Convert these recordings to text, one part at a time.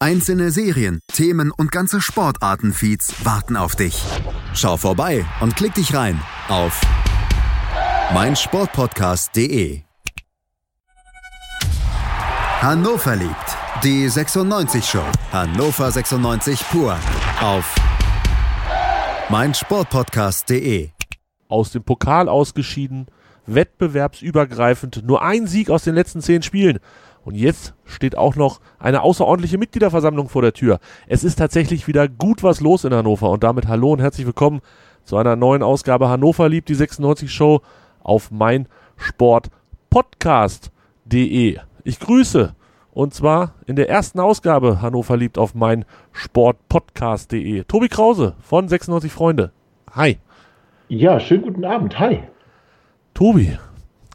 Einzelne Serien, Themen und ganze Sportartenfeeds warten auf dich. Schau vorbei und klick dich rein auf meinsportpodcast.de. Hannover liebt die 96 Show. Hannover 96 pur auf meinsportpodcast.de. Aus dem Pokal ausgeschieden, wettbewerbsübergreifend, nur ein Sieg aus den letzten zehn Spielen. Und jetzt steht auch noch eine außerordentliche Mitgliederversammlung vor der Tür. Es ist tatsächlich wieder gut was los in Hannover. Und damit hallo und herzlich willkommen zu einer neuen Ausgabe Hannover liebt die 96 Show auf meinsportpodcast.de. Ich grüße und zwar in der ersten Ausgabe Hannover liebt auf meinsportpodcast.de. Tobi Krause von 96 Freunde. Hi. Ja, schönen guten Abend. Hi. Tobi,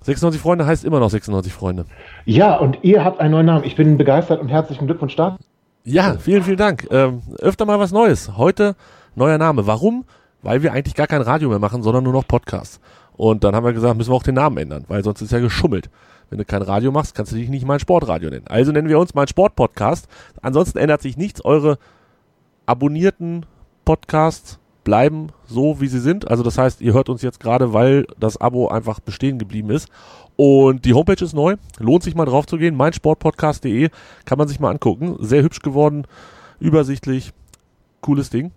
96 Freunde heißt immer noch 96 Freunde. Ja, und ihr habt einen neuen Namen. Ich bin begeistert und herzlichen Glückwunsch da. Ja, vielen, vielen Dank. Ähm, öfter mal was Neues. Heute neuer Name. Warum? Weil wir eigentlich gar kein Radio mehr machen, sondern nur noch Podcasts. Und dann haben wir gesagt, müssen wir auch den Namen ändern, weil sonst ist ja geschummelt. Wenn du kein Radio machst, kannst du dich nicht mein Sportradio nennen. Also nennen wir uns mein Sportpodcast. Ansonsten ändert sich nichts. Eure abonnierten Podcasts bleiben so, wie sie sind. Also das heißt, ihr hört uns jetzt gerade, weil das Abo einfach bestehen geblieben ist. Und die Homepage ist neu. Lohnt sich mal drauf zu gehen. meinsportpodcast.de kann man sich mal angucken. Sehr hübsch geworden, übersichtlich, cooles Ding.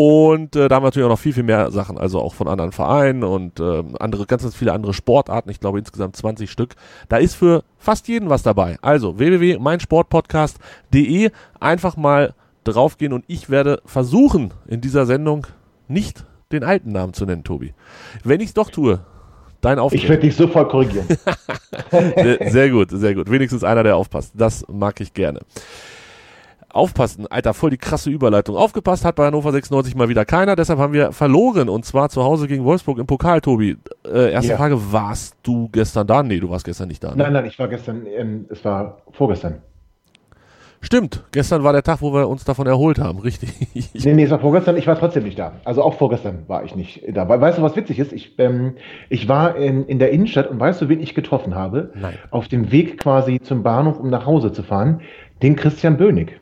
Und äh, da haben wir natürlich auch noch viel, viel mehr Sachen, also auch von anderen Vereinen und äh, andere, ganz, ganz viele andere Sportarten. Ich glaube insgesamt 20 Stück. Da ist für fast jeden was dabei. Also www.meinsportpodcast.de einfach mal draufgehen und ich werde versuchen, in dieser Sendung nicht den alten Namen zu nennen, Tobi. Wenn ich es doch tue, dein Auftritt. Ich werde dich sofort korrigieren. sehr, sehr gut, sehr gut. Wenigstens einer, der aufpasst. Das mag ich gerne. Aufpassen, Alter, voll die krasse Überleitung. Aufgepasst hat bei Hannover 96 mal wieder keiner, deshalb haben wir verloren und zwar zu Hause gegen Wolfsburg im Pokal, Tobi. Äh, erste Ja. Frage, warst du gestern da? Nee, du warst gestern nicht da. Ne? Nein, nein, ich war gestern, ähm, es war vorgestern. Stimmt, gestern war der Tag, wo wir uns davon erholt haben, richtig. Nee, nee, es war vorgestern, ich war trotzdem nicht da. Also auch vorgestern war ich nicht da. Weißt du, was witzig ist? Ich, ähm, ich war in, in der Innenstadt und weißt du, wen ich getroffen habe? Nein. Auf dem Weg quasi zum Bahnhof, um nach Hause zu fahren, den Christian Bönig.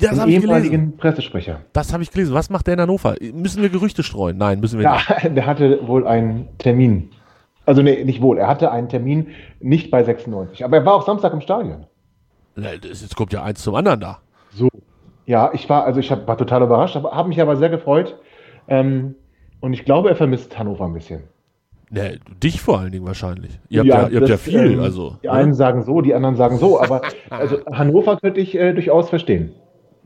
das den habe ich gelesen. ehemaligen Pressesprecher. Das habe ich gelesen. Was macht der in Hannover? Müssen wir Gerüchte streuen? Nein, müssen wir Ja, nicht. der hatte wohl einen Termin. Also nee, nicht wohl, er hatte einen Termin nicht bei 96. Aber er war auch Samstag im Stadion. Das, jetzt kommt ja eins zum anderen da. So. Ja, ich war, also ich hab, war total überrascht, aber habe mich aber sehr gefreut. Ähm, und ich glaube, er vermisst Hannover ein bisschen. Ne, dich vor allen Dingen wahrscheinlich. Ihr habt ja, ihr habt ja das, viel, ähm, also. Die ne? einen sagen so, die anderen sagen so, aber also Hannover könnte ich äh, durchaus verstehen.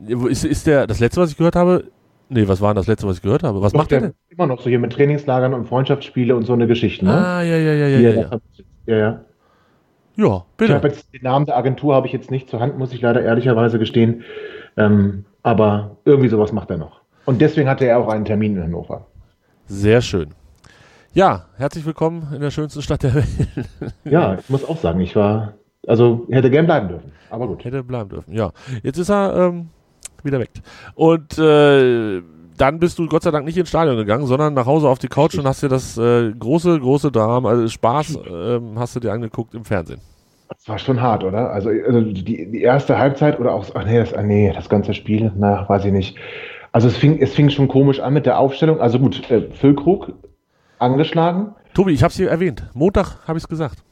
Ist, ist der, das letzte, was ich gehört habe? Nee, was war denn das letzte, was ich gehört habe? Was Doch, macht der der denn? Immer noch so hier mit Trainingslagern und Freundschaftsspiele und so eine Geschichte, ne? Ah, ja, ja, ja, ja, ja. das Ja, ja, ja. Ja bitte. jetzt den Namen der Agentur habe ich jetzt nicht zur Hand, muss ich leider ehrlicherweise gestehen. Ähm, aber irgendwie sowas macht er noch. Und deswegen hatte er auch einen Termin in Hannover. Sehr schön. Ja, herzlich willkommen in der schönsten Stadt der Welt. Ja, ich muss auch sagen, ich war, also hätte gern bleiben dürfen. Aber gut. Hätte bleiben dürfen, ja. Jetzt ist er ähm, wieder weg. Und äh, dann bist du Gott sei Dank nicht ins Stadion gegangen, sondern nach Hause auf die Couch und hast dir das äh, große, große Drama, also Spaß, ähm, hast du dir angeguckt im Fernsehen. Das war schon hart, oder? Also, also die, die erste Halbzeit oder auch, ach nee, das, ah nee, das ganze Spiel, na, weiß ich nicht. Also es fing, es fing schon komisch an mit der Aufstellung. Also gut, äh, Füllkrug angeschlagen. Tobi, ich habe es dir erwähnt. Montag habe ich es gesagt.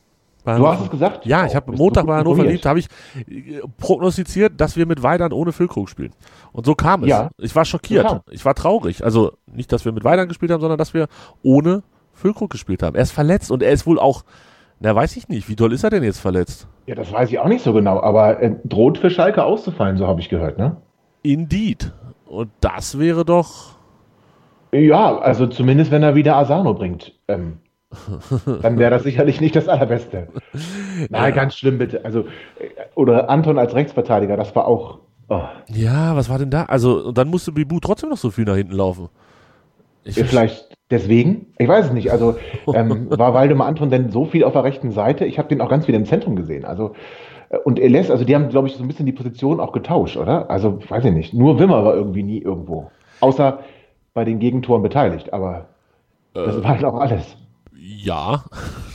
Du hast es gesagt? Ja, ich Oh, habe bist Montag bei Hannover liebt, habe ich äh, prognostiziert, dass wir mit Weidern ohne Füllkrug spielen. Und so kam es. Ja. Ich war schockiert. So ich war traurig. Also nicht, dass wir mit Weidern gespielt haben, sondern dass wir ohne Füllkrug gespielt haben. Er ist verletzt und er ist wohl auch, na weiß ich nicht, wie doll ist er denn jetzt verletzt? Ja, das weiß ich auch nicht so genau, aber äh, droht für Schalke auszufallen, so habe ich gehört, ne? Indeed. Und das wäre doch. Ja, also zumindest wenn er wieder Asano bringt. Ähm, dann wäre das sicherlich nicht das Allerbeste. Nein, Ja. ganz schlimm bitte. Also, äh, oder Anton als Rechtsverteidiger, das war auch. Oh. Ja, was war denn da? Also, und dann musste Bibu trotzdem noch so viel nach hinten laufen. Ich Vielleicht deswegen? Ich weiß es nicht. Also ähm, war Waldemar Anton denn so viel auf der rechten Seite? Ich habe den auch ganz viel im Zentrum gesehen. Also äh, und Eles, also die haben, glaube ich, so ein bisschen die Position auch getauscht, oder? Also weiß ich nicht. Nur Wimmer war irgendwie nie irgendwo. Außer bei den Gegentoren beteiligt, aber äh, das war halt auch alles. Ja.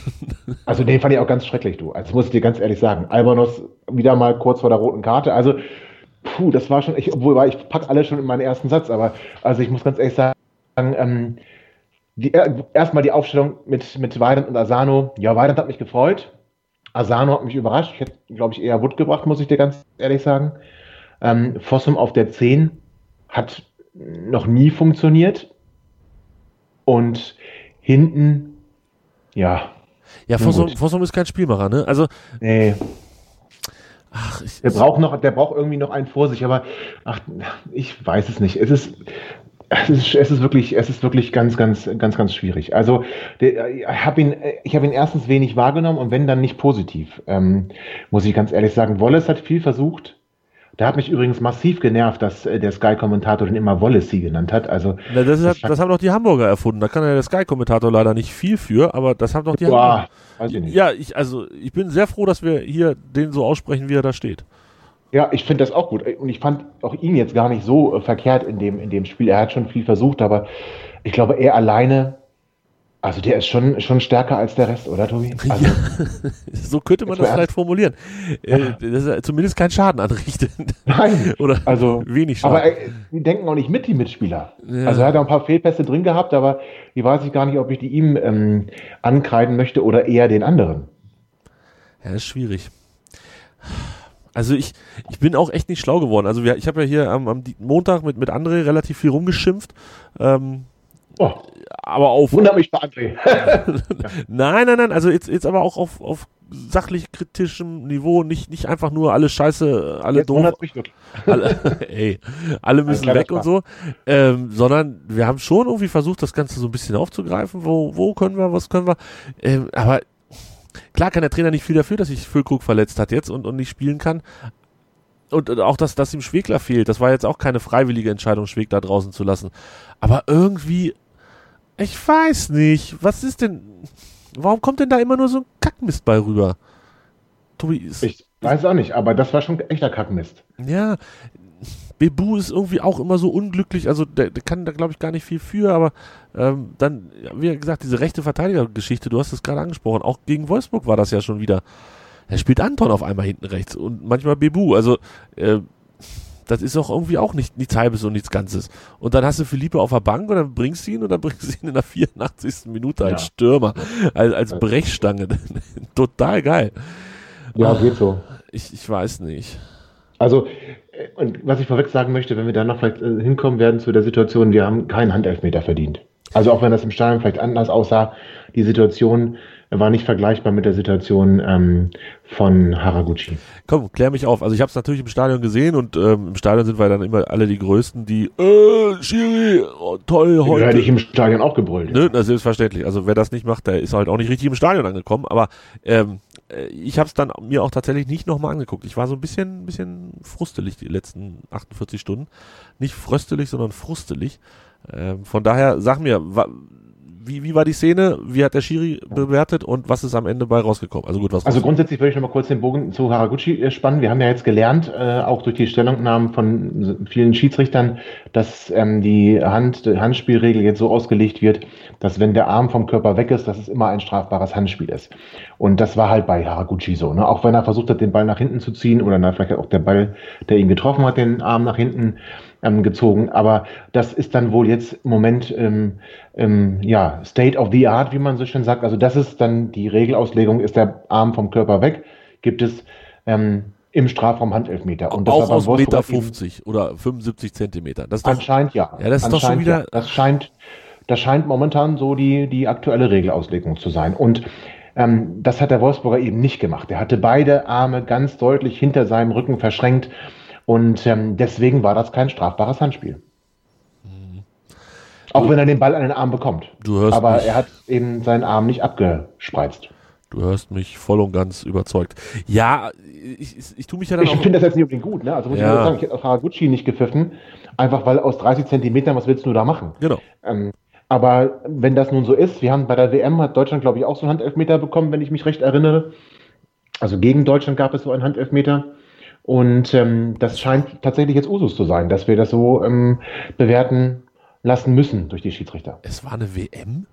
also den fand ich auch ganz schrecklich, du. Also muss ich dir ganz ehrlich sagen. Albanos wieder mal kurz vor der roten Karte. Also, puh, das war schon, ich, obwohl ich packe alles schon in meinen ersten Satz, aber also ich muss ganz ehrlich sagen, ähm, die, erstmal die Aufstellung mit, mit Weidand und Asano. Ja, Weidand hat mich gefreut. Asano hat mich überrascht. Ich hätte, glaube ich, eher Wood gebracht, muss ich dir ganz ehrlich sagen. Ähm, Fossum auf der 10 hat noch nie funktioniert. Und hinten, ja. Ja, Fossum, Fossum ist kein Spielmacher, ne? Also. Nee. Ach, ich, der braucht noch, der braucht irgendwie noch einen vor sich, aber ach, ich weiß es nicht. Es ist, es ist, es ist wirklich, es ist wirklich ganz, ganz, ganz, ganz schwierig. Also der, ich habe ihn, ich habe ihn erstens wenig wahrgenommen und wenn dann nicht positiv, ähm, muss ich ganz ehrlich sagen. Wallace hat viel versucht. Da hat mich übrigens massiv genervt, dass äh, der Sky-Kommentator den immer Wallace genannt hat. Also Na, das, das, das, haben doch die Hamburger erfunden. Da kann ja der Sky-Kommentator leider nicht viel für, aber das haben doch die Boah, Hamburger. Ich. Ja, ich, also ich bin sehr froh, dass wir hier den so aussprechen, wie er da steht. Ja, ich finde das auch gut. Und ich fand auch ihn jetzt gar nicht so äh, verkehrt in dem, in dem Spiel. Er hat schon viel versucht, aber ich glaube, er alleine, also der ist schon, schon stärker als der Rest, oder Tobi? Also, ja, so könnte man das vielleicht formulieren. Äh, dass er zumindest keinen Schaden anrichtet. Nein. oder also, wenig Schaden. Aber äh, die denken auch nicht mit, die Mitspieler. Ja. Also er hat auch ein paar Fehlpässe drin gehabt, aber die weiß ich gar nicht, ob ich die ihm ähm, ankreiden möchte oder eher den anderen. Ja, ist schwierig. Also ich, ich bin auch echt nicht schlau geworden. Also wir, ich habe ja hier am, am Montag mit, mit André relativ viel rumgeschimpft. Ähm, oh. Aber auf. Wunder mich bei André. nein, nein, nein. Also jetzt, jetzt aber auch auf, auf sachlich kritischem Niveau, nicht, nicht einfach nur alle Scheiße, alle jetzt doof. Alle, ey, alle müssen weg und so. Ähm, sondern wir haben schon irgendwie versucht, das Ganze so ein bisschen aufzugreifen. Wo, wo können wir, was können wir? Ähm, aber Klar kann der Trainer nicht viel dafür, dass sich Füllkrug verletzt hat jetzt und, und nicht spielen kann. Und, und auch, dass, dass ihm Schwegler fehlt. Das war jetzt auch keine freiwillige Entscheidung, Schwegler draußen zu lassen. Aber irgendwie, ich weiß nicht, was ist denn, warum kommt denn da immer nur so ein Kackmist bei rüber? Tobi ist. Ich weiß auch nicht, aber das war schon echter Kackmist. Ja, Bebu ist irgendwie auch immer so unglücklich, also der, der kann da glaube ich gar nicht viel für, aber ähm, dann, wie gesagt, diese rechte Verteidigergeschichte, du hast es gerade angesprochen, auch gegen Wolfsburg war das ja schon wieder. Er spielt Anton auf einmal hinten rechts und manchmal Bebu, also äh, das ist auch irgendwie auch nicht nichts Halbes und nichts Ganzes. Und dann hast du Philippe auf der Bank und dann bringst du ihn und dann bringst du ihn in der 84. Minute als ja. Stürmer, als, als Brechstange. Total geil. Ja, geht so. Ich, ich weiß nicht. Also, äh, und was ich vorweg sagen möchte, wenn wir da noch vielleicht äh, hinkommen werden zu der Situation, wir haben keinen Handelfmeter verdient. Also auch wenn das im Stadion vielleicht anders aussah, die Situation war nicht vergleichbar mit der Situation ähm, von Haraguchi. Komm, klär mich auf. Also ich habe es natürlich im Stadion gesehen und ähm, im Stadion sind wir dann immer alle die Größten, die äh, Schiri, oh, toll heute. Ja, hätte ich im Stadion auch gebrüllt. Ne, das ist selbstverständlich. Also wer das nicht macht, der ist halt auch nicht richtig im Stadion angekommen. Aber ähm, äh, ich habe es dann mir auch tatsächlich nicht nochmal angeguckt. Ich war so ein bisschen, bisschen frustelig die letzten 48 Stunden. Nicht fröstelig, sondern frustelig. Ähm, von daher, sag mir, wie, wie war die Szene? Wie hat der Schiri bewertet und was ist am Ende bei rausgekommen? Also gut, was Also grundsätzlich würde ich nochmal kurz den Bogen zu Haraguchi äh, spannen. Wir haben ja jetzt gelernt, äh, auch durch die Stellungnahmen von vielen Schiedsrichtern, dass ähm, die Hand, die Handspielregel jetzt so ausgelegt wird, dass wenn der Arm vom Körper weg ist, dass es immer ein strafbares Handspiel ist. Und das war halt bei Haraguchi so. Ne? Auch wenn er versucht hat, den Ball nach hinten zu ziehen oder na, vielleicht auch der Ball, der ihn getroffen hat, den Arm nach hinten ähm, gezogen. Aber das ist dann wohl jetzt im Moment ähm, ähm, ja, State of the Art, wie man so schön sagt. Also das ist dann die Regelauslegung, ist der Arm vom Körper weg, gibt es ähm, im Strafraum Handelfmeter. Und das auch aus Meter 50 oder 75 Zentimeter. Das anscheinend ja. Ja, das ist doch schon wieder. Ja. Das scheint, das scheint momentan so die, die aktuelle Regelauslegung zu sein. Und ähm, das hat der Wolfsburger eben nicht gemacht. Er hatte beide Arme ganz deutlich hinter seinem Rücken verschränkt und ähm, deswegen war das kein strafbares Handspiel. Mhm. Auch wenn er den Ball an den Arm bekommt. Du hörst Aber er hat eben seinen Arm nicht abgespreizt. Du hörst mich voll und ganz überzeugt. Ja, ich, ich, ich tue mich ja dann Ich finde das jetzt nicht unbedingt gut, ne? Also muss ja. ich sagen, ich hätte auch Haraguchi nicht gepfiffen, einfach weil aus 30 Zentimetern, was willst du da machen? Genau. Ähm, Aber wenn das nun so ist, wir haben bei der WM hat Deutschland, glaube ich, auch so einen Handelfmeter bekommen, wenn ich mich recht erinnere. Also gegen Deutschland gab es so einen Handelfmeter. Und ähm, das scheint tatsächlich jetzt Usus zu sein, dass wir das so ähm, bewerten lassen müssen durch die Schiedsrichter. Es war eine WM?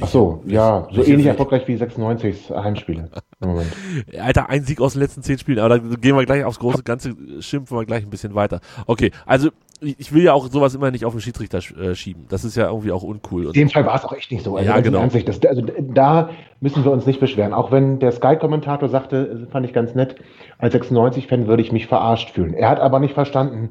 Ach so, ja, so ähnlich erfolgreich wie 96 Heimspiele im Moment. Alter, ein Sieg aus den letzten zehn Spielen, aber da gehen wir gleich aufs große Ganze, schimpfen wir gleich ein bisschen weiter. Okay, also ich will ja auch sowas immer nicht auf den Schiedsrichter äh, schieben. Das ist ja irgendwie auch uncool. In dem Fall war es auch echt nicht so. Also ja, genau. Ansicht, das, also da müssen wir uns nicht beschweren. Auch wenn der Sky-Kommentator sagte, fand ich ganz nett, als 96-Fan würde ich mich verarscht fühlen. Er hat aber nicht verstanden,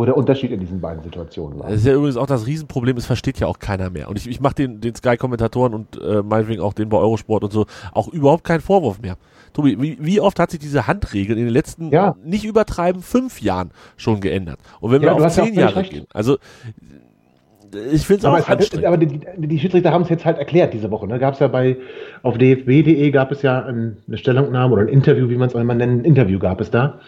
wo der Unterschied in diesen beiden Situationen war. Das ist ja übrigens auch das Riesenproblem, es versteht ja auch keiner mehr. Und ich, ich mache den, den Sky-Kommentatoren und äh, meinetwegen auch den bei Eurosport und so auch überhaupt keinen Vorwurf mehr. Tobi, wie, wie oft hat sich diese Handregel in den letzten, ja. nicht übertreiben, fünf Jahren schon geändert? Und wenn ja, wir auf zehn Jahre recht. gehen, also ich finde es auch anstrengend. Aber die, die Schiedsrichter haben es jetzt halt erklärt diese Woche. Ne? Gab es ja bei, auf dfb.de gab es ja ein, eine Stellungnahme oder ein Interview, wie man es auch immer nennt, ein Interview gab es da.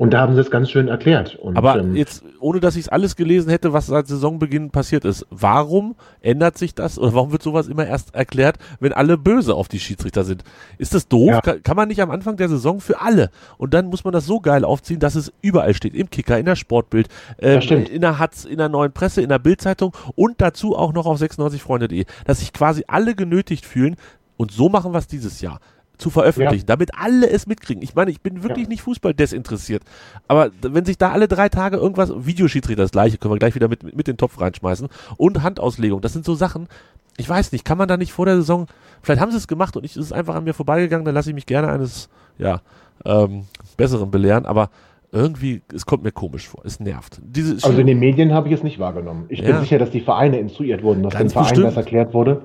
Und da haben sie es ganz schön erklärt. Und, aber ähm, jetzt, ohne dass ich es alles gelesen hätte, was seit Saisonbeginn passiert ist, warum ändert sich das oder warum wird sowas immer erst erklärt, wenn alle böse auf die Schiedsrichter sind? Ist das doof? Ja. Kann, kann, man nicht am Anfang der Saison für alle und dann muss man das so geil aufziehen, dass es überall steht, im Kicker, in der Sportbild, ähm, in der Hatz, in der neuen Presse, in der Bildzeitung und dazu auch noch auf 96freunde.de, dass sich quasi alle genötigt fühlen und so machen wir es dieses Jahr zu veröffentlichen, ja. damit alle es mitkriegen. Ich meine, ich bin wirklich ja. nicht Fußball desinteressiert. Aber wenn sich da alle drei Tage irgendwas, Videoschiedsrichter das gleiche, können wir gleich wieder mit, mit den Topf reinschmeißen und Handauslegung, das sind so Sachen, ich weiß nicht, kann man da nicht vor der Saison, vielleicht haben sie es gemacht und ich ist einfach an mir vorbeigegangen, dann lasse ich mich gerne eines, ja, ähm, Besseren belehren, aber irgendwie, es kommt mir komisch vor, es nervt. Diese also in den Medien habe ich es nicht wahrgenommen. Ich bin sicher, dass die Vereine instruiert wurden, dass Ganz dem Verein das erklärt wurde.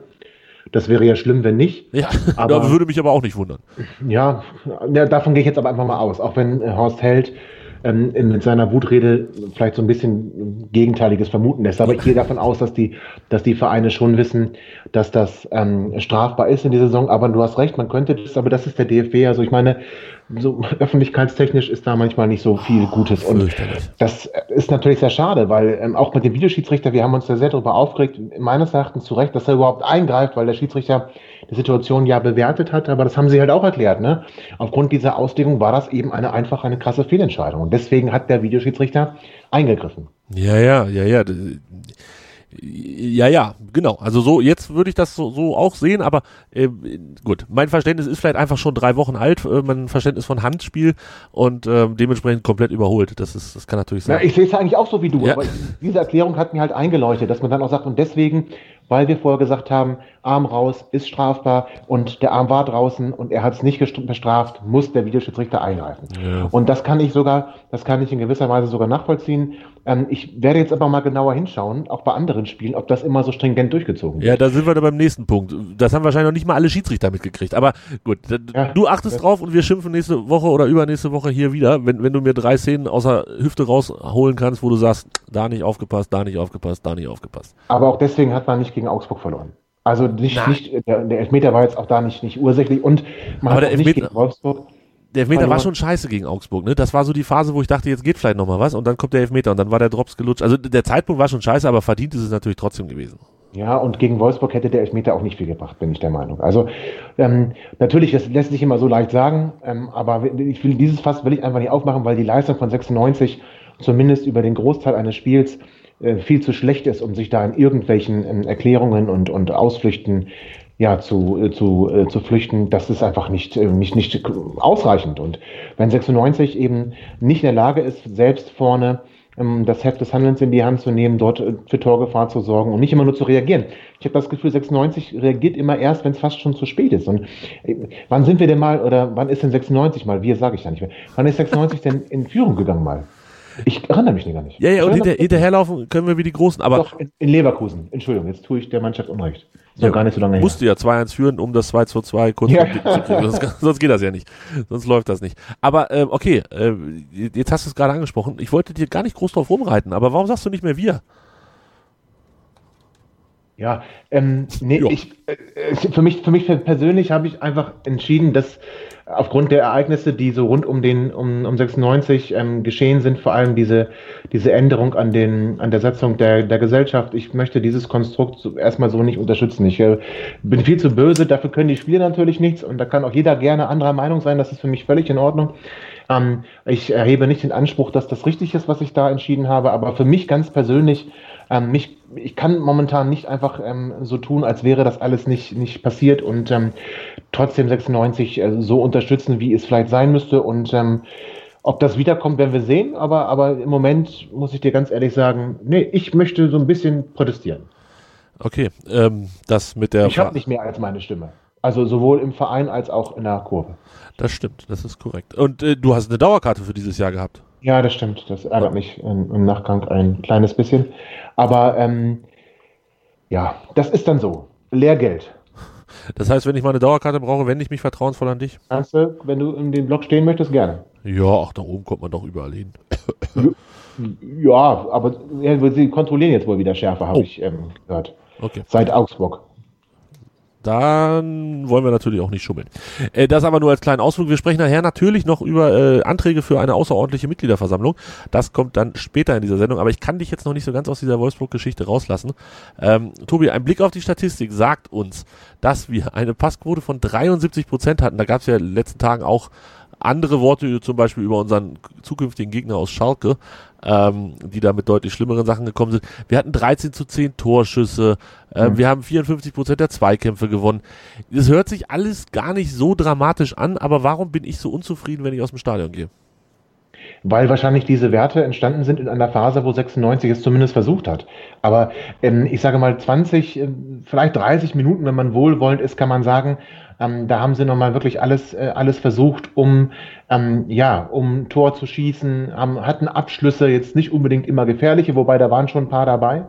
Das wäre ja schlimm, wenn nicht. Ja, aber, würde mich aber auch nicht wundern. Ja, ja, davon gehe ich jetzt aber einfach mal aus. Auch wenn äh, Horst Held ähm, mit seiner Wutrede vielleicht so ein bisschen Gegenteiliges vermuten lässt. Aber ich gehe davon aus, dass die, dass die Vereine schon wissen, dass das ähm, strafbar ist in dieser Saison. Aber du hast recht, man könnte das, aber das ist der DFB. Also ich meine, so öffentlichkeitstechnisch ist da manchmal nicht so viel Gutes. Und das ist natürlich sehr schade, weil ähm, auch mit dem Videoschiedsrichter, wir haben uns da sehr darüber aufgeregt, meines Erachtens zu Recht, dass er überhaupt eingreift, weil der Schiedsrichter die Situation ja bewertet hat, aber das haben sie halt auch erklärt. Ne? Aufgrund dieser Auslegung war das eben eine einfach eine krasse Fehlentscheidung. Und deswegen hat der Videoschiedsrichter eingegriffen. Ja, ja, ja, ja. Ja, ja, genau. Also so, jetzt würde ich das so, so auch sehen, aber äh, gut, mein Verständnis ist vielleicht einfach schon drei Wochen alt, äh, mein Verständnis von Handspiel und äh, dementsprechend komplett überholt. Das ist, das kann natürlich sein. Ja, ich sehe es eigentlich auch so wie du, ja. aber diese Erklärung hat mir halt eingeleuchtet, dass man dann auch sagt, und deswegen weil wir vorher gesagt haben, Arm raus ist strafbar und der Arm war draußen und er hat es nicht bestraft, muss der Videoschiedsrichter eingreifen. Ja. Und das kann ich sogar, das kann ich in gewisser Weise sogar nachvollziehen. Ähm, ich werde jetzt aber mal genauer hinschauen, auch bei anderen Spielen, ob das immer so stringent durchgezogen wird. Ja, da sind wir dann beim nächsten Punkt. Das haben wahrscheinlich noch nicht mal alle Schiedsrichter mitgekriegt. Aber gut, ja. du achtest drauf und wir schimpfen nächste Woche oder übernächste Woche hier wieder, wenn, wenn du mir drei Szenen außer Hüfte rausholen kannst, wo du sagst, da nicht aufgepasst, da nicht aufgepasst, da nicht aufgepasst. Aber auch deswegen hat man nicht gegen Augsburg verloren. Also nicht, nicht der, der, Elfmeter war jetzt auch da nicht, nicht ursächlich und man Aber hat der Elfmeter, nicht gegen Wolfsburg. Der Elfmeter war schon scheiße gegen Augsburg, ne? Das war so die Phase, wo ich dachte, jetzt geht vielleicht nochmal was und dann kommt der Elfmeter und dann war der Drops gelutscht. Also der Zeitpunkt war schon scheiße, aber verdient ist es natürlich trotzdem gewesen. Ja, und gegen Wolfsburg hätte der Elfmeter auch nicht viel gebracht, bin ich der Meinung. Also ähm, natürlich, das lässt sich immer so leicht sagen, ähm, aber ich will dieses Fass will ich einfach nicht aufmachen, weil die Leistung von 96 zumindest über den Großteil eines Spiels viel zu schlecht ist, um sich da in irgendwelchen ähm, Erklärungen und, und Ausflüchten ja, zu, äh, zu, äh, zu flüchten, das ist einfach nicht, äh, nicht, nicht ausreichend. Und wenn 96 eben nicht in der Lage ist, selbst vorne ähm, das Heft des Handelns in die Hand zu nehmen, dort äh, für Torgefahr zu sorgen und nicht immer nur zu reagieren. Ich habe das Gefühl, 96 reagiert immer erst, wenn es fast schon zu spät ist. Und äh, wann sind wir denn mal, oder wann ist denn 96 mal, wir sage ich ja nicht mehr, wann ist 96 denn in Führung gegangen mal? Ich erinnere mich gar nicht. Ja, ja, und hinter, hinterherlaufen können wir wie die Großen. Aber Doch, in, in Leverkusen. Entschuldigung, jetzt tue ich der Mannschaft Unrecht. Ist ja, gar nicht so lange musste her. ja 2-1 führen, um das 2-2 kurz ja. zu kriegen. Sonst, sonst, geht das ja nicht. Sonst läuft das nicht. Aber ähm, okay, äh, jetzt hast du es gerade angesprochen. Ich wollte dir gar nicht groß drauf rumreiten, aber warum sagst du nicht mehr wir? Ja, ähm, nee, jo. ich, äh, für mich, für mich persönlich habe ich einfach entschieden, dass aufgrund der Ereignisse, die so rund um den um, um 96 ähm, geschehen sind, vor allem diese diese Änderung an den an der Setzung der der Gesellschaft, ich möchte dieses Konstrukt so, erstmal so nicht unterstützen. Ich äh, bin viel zu böse, dafür können die Spieler natürlich nichts und da kann auch jeder gerne anderer Meinung sein. Das ist für mich völlig in Ordnung. Ähm, ich erhebe nicht den Anspruch, dass das richtig ist, was ich da entschieden habe, aber für mich ganz persönlich, ähm, mich, ich kann momentan nicht einfach ähm, so tun, als wäre das alles nicht, nicht passiert und ähm, trotzdem 96 äh, so unterstützen, wie es vielleicht sein müsste und ähm, ob das wiederkommt, werden wir sehen, aber, aber im Moment muss ich dir ganz ehrlich sagen, nee, ich möchte so ein bisschen protestieren. Okay, ähm, das mit der. Ich habe nicht mehr als meine Stimme. Also sowohl im Verein als auch in der Kurve. Das stimmt, das ist korrekt. Und äh, du hast eine Dauerkarte für dieses Jahr gehabt. Ja, das stimmt. Das ärgert mich im, im Nachgang ein kleines bisschen. Aber ähm, ja, das ist dann so. Lehrgeld. Das heißt, wenn ich mal eine Dauerkarte brauche, wende ich mich vertrauensvoll an dich? Kannst du, wenn du in dem Block stehen möchtest, gerne. Ja, ach, da oben kommt man doch überall hin. ja, aber ja, sie kontrollieren jetzt wohl wieder schärfer, habe oh. ich ähm, gehört. Okay. Seit Augsburg dann wollen wir natürlich auch nicht schummeln. Äh, das aber nur als kleinen Ausflug. Wir sprechen nachher natürlich noch über äh, Anträge für eine außerordentliche Mitgliederversammlung. Das kommt dann später in dieser Sendung, aber ich kann dich jetzt noch nicht so ganz aus dieser Wolfsburg-Geschichte rauslassen. Ähm, Tobi, ein Blick auf die Statistik sagt uns, dass wir eine Passquote von 73 Prozent hatten. Da gab es ja in den letzten Tagen auch andere Worte, zum Beispiel über unseren zukünftigen Gegner aus Schalke, ähm, die da mit deutlich schlimmeren Sachen gekommen sind. Wir hatten 13 zu 10 Torschüsse, äh, mhm. wir haben 54 Prozent der Zweikämpfe gewonnen. Das hört sich alles gar nicht so dramatisch an, aber warum bin ich so unzufrieden, wenn ich aus dem Stadion gehe? weil wahrscheinlich diese Werte entstanden sind in einer Phase, wo 96 es zumindest versucht hat. Aber ähm, ich sage mal 20, äh, vielleicht 30 Minuten, wenn man wohlwollend ist, kann man sagen, ähm, da haben sie nochmal wirklich alles, äh, alles versucht, um, ähm, ja, um Tor zu schießen, haben, hatten Abschlüsse, jetzt nicht unbedingt immer gefährliche, wobei da waren schon ein paar dabei.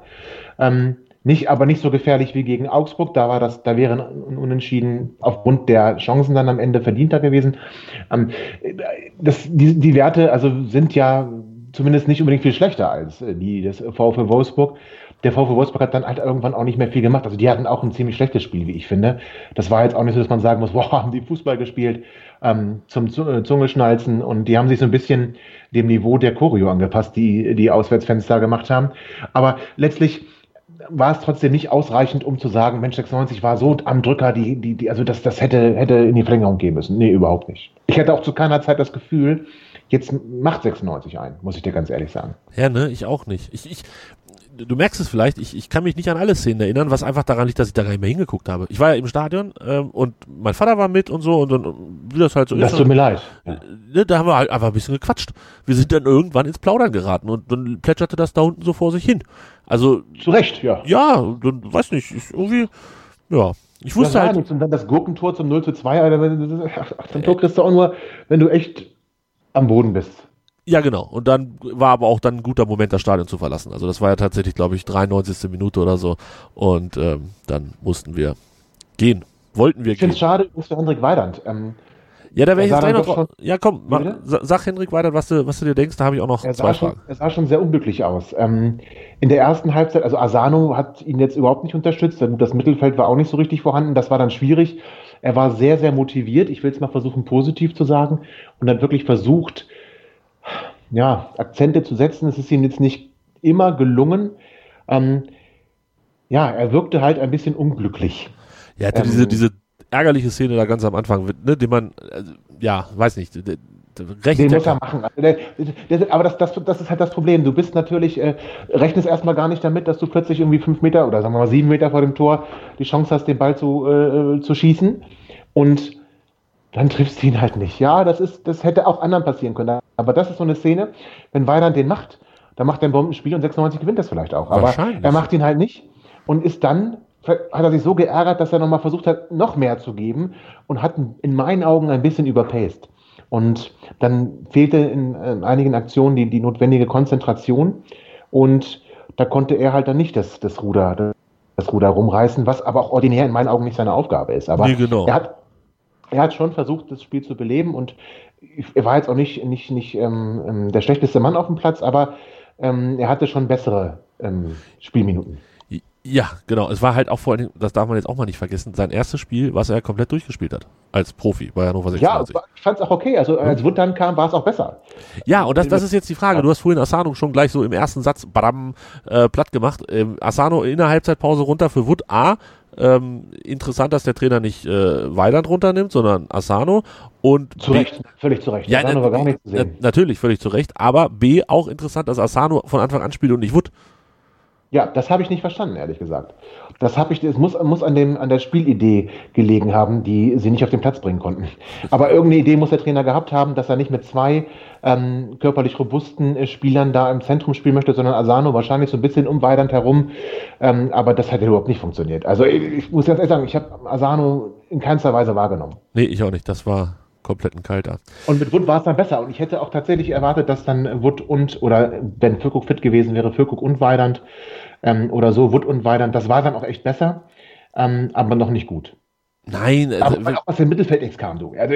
Ähm, nicht, aber nicht so gefährlich wie gegen Augsburg. Da war das, da wären Unentschieden aufgrund der Chancen dann am Ende verdienter gewesen. Ähm, das, die, die Werte also sind ja zumindest nicht unbedingt viel schlechter als äh, die des VfL Wolfsburg der VfW Wolfsburg hat dann halt irgendwann auch nicht mehr viel gemacht. Also die hatten auch ein ziemlich schlechtes Spiel, wie ich finde. Das war jetzt auch nicht so, dass man sagen muss, boah, haben die Fußball gespielt ähm, zum äh, Zungeschnalzen und die haben sich so ein bisschen dem Niveau der Choreo angepasst, die die Auswärtsfenster gemacht haben. Aber letztlich war es trotzdem nicht ausreichend, um zu sagen, Mensch, 96 war so am Drücker, die, die, die, also das, das hätte, hätte in die Verlängerung gehen müssen. Nee, überhaupt nicht. Ich hätte auch zu keiner Zeit das Gefühl, jetzt macht 96 ein, muss ich dir ganz ehrlich sagen. Ja, ne, ich auch nicht. Ich, ich, du merkst es vielleicht, ich, ich kann mich nicht an alle Szenen erinnern, was einfach daran liegt, dass ich da gar nicht mehr hingeguckt habe. Ich war ja im Stadion ähm, und mein Vater war mit und so und dann, wie das halt so das ist. Das tut mir leid. Ja. Ne, da haben wir halt einfach ein bisschen gequatscht. Wir sind dann irgendwann ins Plaudern geraten und dann plätscherte das da unten so vor sich hin. Also. Zu Recht, ja. Ja, dann weiß nicht, ich, irgendwie, ja. Ich wusste halt. Nichts. Und dann das Gurkentor zum 0 zu 2, Alter, ach, ach, dann Tor kriegst du auch nur, wenn du echt am Boden bist. Ja, genau. Und dann war aber auch dann ein guter Moment, das Stadion zu verlassen. Also das war ja tatsächlich, glaube ich, 93. Minute oder so. Und ähm, dann mussten wir gehen. Wollten wir ich gehen. Ich finde es schade, für Hendrik Weidand. Ähm, ja, da wäre ich jetzt gleich noch drauf. Ja, komm, mach, sag Hendrik Weidand, was du, was du dir denkst, da habe ich auch noch zwei Fragen. er sah schon sehr unglücklich aus. Ähm, in der ersten Halbzeit, also Asano hat ihn jetzt überhaupt nicht unterstützt. Das Mittelfeld war auch nicht so richtig vorhanden. Das war dann schwierig. Er war sehr, sehr motiviert. Ich will es mal versuchen, positiv zu sagen. Und dann wirklich versucht, ja, Akzente zu setzen. Es ist ihm jetzt nicht immer gelungen. Ähm, ja, er wirkte halt ein bisschen unglücklich. Ja, ähm, diese, diese ärgerliche Szene da ganz am Anfang, ne, den man, also, ja, weiß nicht, Rechnet den muss er machen. Also aber das, das, das ist halt das Problem. Du bist natürlich, äh, rechnest erstmal gar nicht damit, dass du plötzlich irgendwie fünf Meter oder sagen wir mal sieben Meter vor dem Tor die Chance hast, den Ball zu, äh, zu schießen. Und dann triffst du ihn halt nicht. Ja, das ist, das hätte auch anderen passieren können. Aber das ist so eine Szene, wenn Weidand den macht, dann macht er ein Bombenspiel und 96 gewinnt das vielleicht auch. Aber er macht ihn halt nicht und ist dann, hat er sich so geärgert, dass er nochmal versucht hat, noch mehr zu geben und hat in meinen Augen ein bisschen überpaced. Und dann fehlte in, in einigen Aktionen die, die notwendige Konzentration und da konnte er halt dann nicht das, das Ruder, das Ruder rumreißen, was aber auch ordinär in meinen Augen nicht seine Aufgabe ist. Aber nee, genau. er hat er hat schon versucht, das Spiel zu beleben und er war jetzt auch nicht, nicht, nicht ähm, ähm, der schlechteste Mann auf dem Platz, aber ähm, er hatte schon bessere ähm, Spielminuten. Ja, genau. Es war halt auch vor allem, das darf man jetzt auch mal nicht vergessen, sein erstes Spiel, was er komplett durchgespielt hat. Als Profi bei Hannover 96. Ja, ich fand es auch okay. Also als Wood dann kam, war es auch besser. Ja, und das, das ist jetzt die Frage. Du hast vorhin Asano schon gleich so im ersten Satz bram, äh, platt gemacht. Ähm, Asano in der Halbzeitpause runter für Wood A. Ähm, interessant, dass der Trainer nicht äh, Weiland runternimmt, sondern Asano. Und zu Recht, völlig zu Recht. Ja, Asano war gar nicht zu sehen. natürlich, völlig zu Recht. Aber B, auch interessant, dass Asano von Anfang an spielt und nicht Wood. Ja, das habe ich nicht verstanden, ehrlich gesagt. Das habe ich, es muss, muss an, dem, an der Spielidee gelegen haben, die sie nicht auf den Platz bringen konnten. Aber irgendeine Idee muss der Trainer gehabt haben, dass er nicht mit zwei ähm, körperlich robusten äh, Spielern da im Zentrum spielen möchte, sondern Asano wahrscheinlich so ein bisschen um Weidand herum. Ähm, aber das hat überhaupt nicht funktioniert. Also ich, ich muss ganz ehrlich sagen, ich habe Asano in keinster Weise wahrgenommen. Nee, ich auch nicht. Das war komplett ein kalter. Und mit Wood war es dann besser. Und ich hätte auch tatsächlich erwartet, dass dann Wood und, oder wenn Füllkrug fit gewesen wäre, Füllkrug und Weidand ähm, oder so, Wood und Weidand, das war dann auch echt besser, ähm, aber noch nicht gut. Nein, also, aber auch aus dem Mittelfeld nichts kam, du. Also,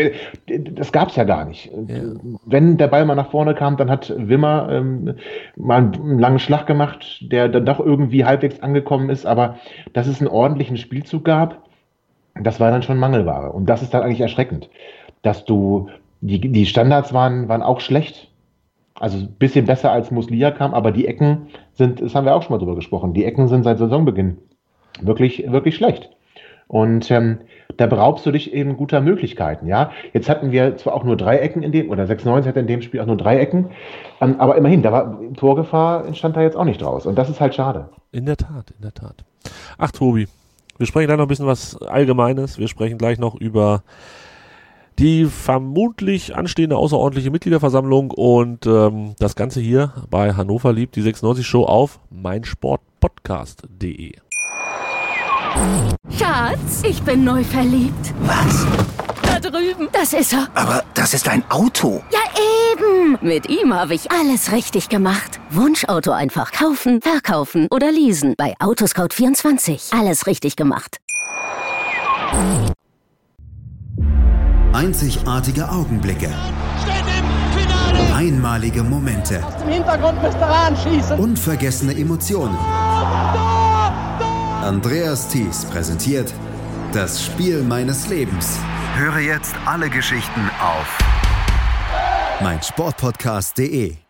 das gab es ja gar nicht. Ja. Wenn der Ball mal nach vorne kam, dann hat Wimmer ähm, mal einen langen Schlag gemacht, der dann doch irgendwie halbwegs angekommen ist, aber dass es einen ordentlichen Spielzug gab, das war dann schon Mangelware. Und das ist dann eigentlich erschreckend dass du, die, die Standards waren, waren auch schlecht. Also ein bisschen besser als Muslia kam, aber die Ecken sind, das haben wir auch schon mal drüber gesprochen, die Ecken sind seit Saisonbeginn wirklich, wirklich schlecht. Und ähm, da beraubst du dich eben guter Möglichkeiten, ja. Jetzt hatten wir zwar auch nur drei Ecken in dem, oder 96 hatte in dem Spiel auch nur drei Ecken, ähm, aber immerhin, da war Torgefahr entstand da jetzt auch nicht draus. Und das ist halt schade. In der Tat, in der Tat. Ach, Tobi, wir sprechen gleich noch ein bisschen was Allgemeines. Wir sprechen gleich noch über die vermutlich anstehende außerordentliche Mitgliederversammlung und ähm, das Ganze hier bei Hannover liebt die 96 Show auf meinsportpodcast.de. Schatz, ich bin neu verliebt. Was? Da drüben. Das ist er. Aber das ist ein Auto. Ja, eben. Mit ihm habe ich alles richtig gemacht. Wunschauto einfach kaufen, verkaufen oder leasen. Bei Autoscout24. Alles richtig gemacht. Einzigartige Augenblicke. Einmalige Momente. Unvergessene Emotionen. Andreas Thies präsentiert das Spiel meines Lebens. Höre jetzt alle Geschichten auf meinsportpodcast.de.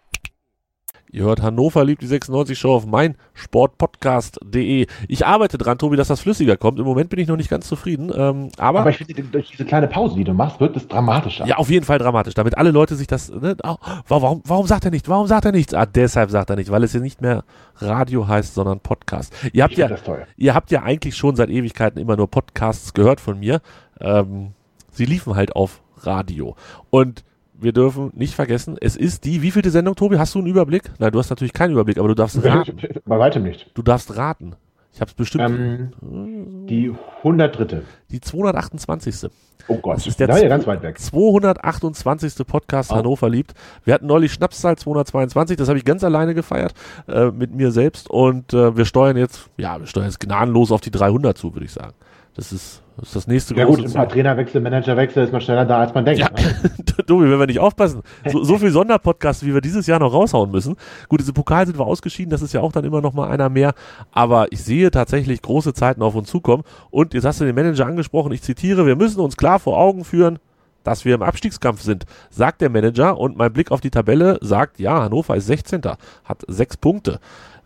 Ihr hört Hannover liebt die 96 Show auf mein Sportpodcast.de. Ich arbeite dran, Tobi, dass das flüssiger kommt. Im Moment bin ich noch nicht ganz zufrieden. Ähm, aber, aber ich finde, durch diese kleine Pause, die du machst, wird es dramatischer. Ja, auf jeden Fall dramatisch. Damit alle Leute sich das. Ne, oh, warum, warum sagt er nicht? Warum sagt er nichts? Ah, deshalb sagt er nicht, weil es ja nicht mehr Radio heißt, sondern Podcast. Ihr habt, ja, ihr habt ja eigentlich schon seit Ewigkeiten immer nur Podcasts gehört von mir. Ähm, sie liefen halt auf Radio. Und wir dürfen nicht vergessen, es ist die, wie vielte Sendung, Tobi? Hast du einen Überblick? Nein, du hast natürlich keinen Überblick, aber du darfst raten. Bei weitem nicht. Du darfst raten. Ich habe es bestimmt. Ähm, die 103. Die 228. Oh Gott, das ist der ja, ganz weit weg. 228. Podcast oh. Hannover liebt. Wir hatten neulich Schnapszahl 222, das habe ich ganz alleine gefeiert äh, mit mir selbst und äh, wir steuern jetzt, ja, wir steuern jetzt gnadenlos auf die 300 zu, würde ich sagen. Das ist, das ist das nächste Ja gut, ein paar Trainerwechsel, Managerwechsel ist man schneller da, als man denkt. Ja. Ne? Tobi, wenn wir nicht aufpassen, so, so viel Sonderpodcasts, wie wir dieses Jahr noch raushauen müssen. Gut, diese Pokal sind wir ausgeschieden, das ist ja auch dann immer noch mal einer mehr. Aber ich sehe tatsächlich große Zeiten auf uns zukommen. Und jetzt hast du den Manager angesprochen, ich zitiere, wir müssen uns klar vor Augen führen, dass wir im Abstiegskampf sind, sagt der Manager und mein Blick auf die Tabelle sagt, ja, Hannover ist 16. hat sechs Punkte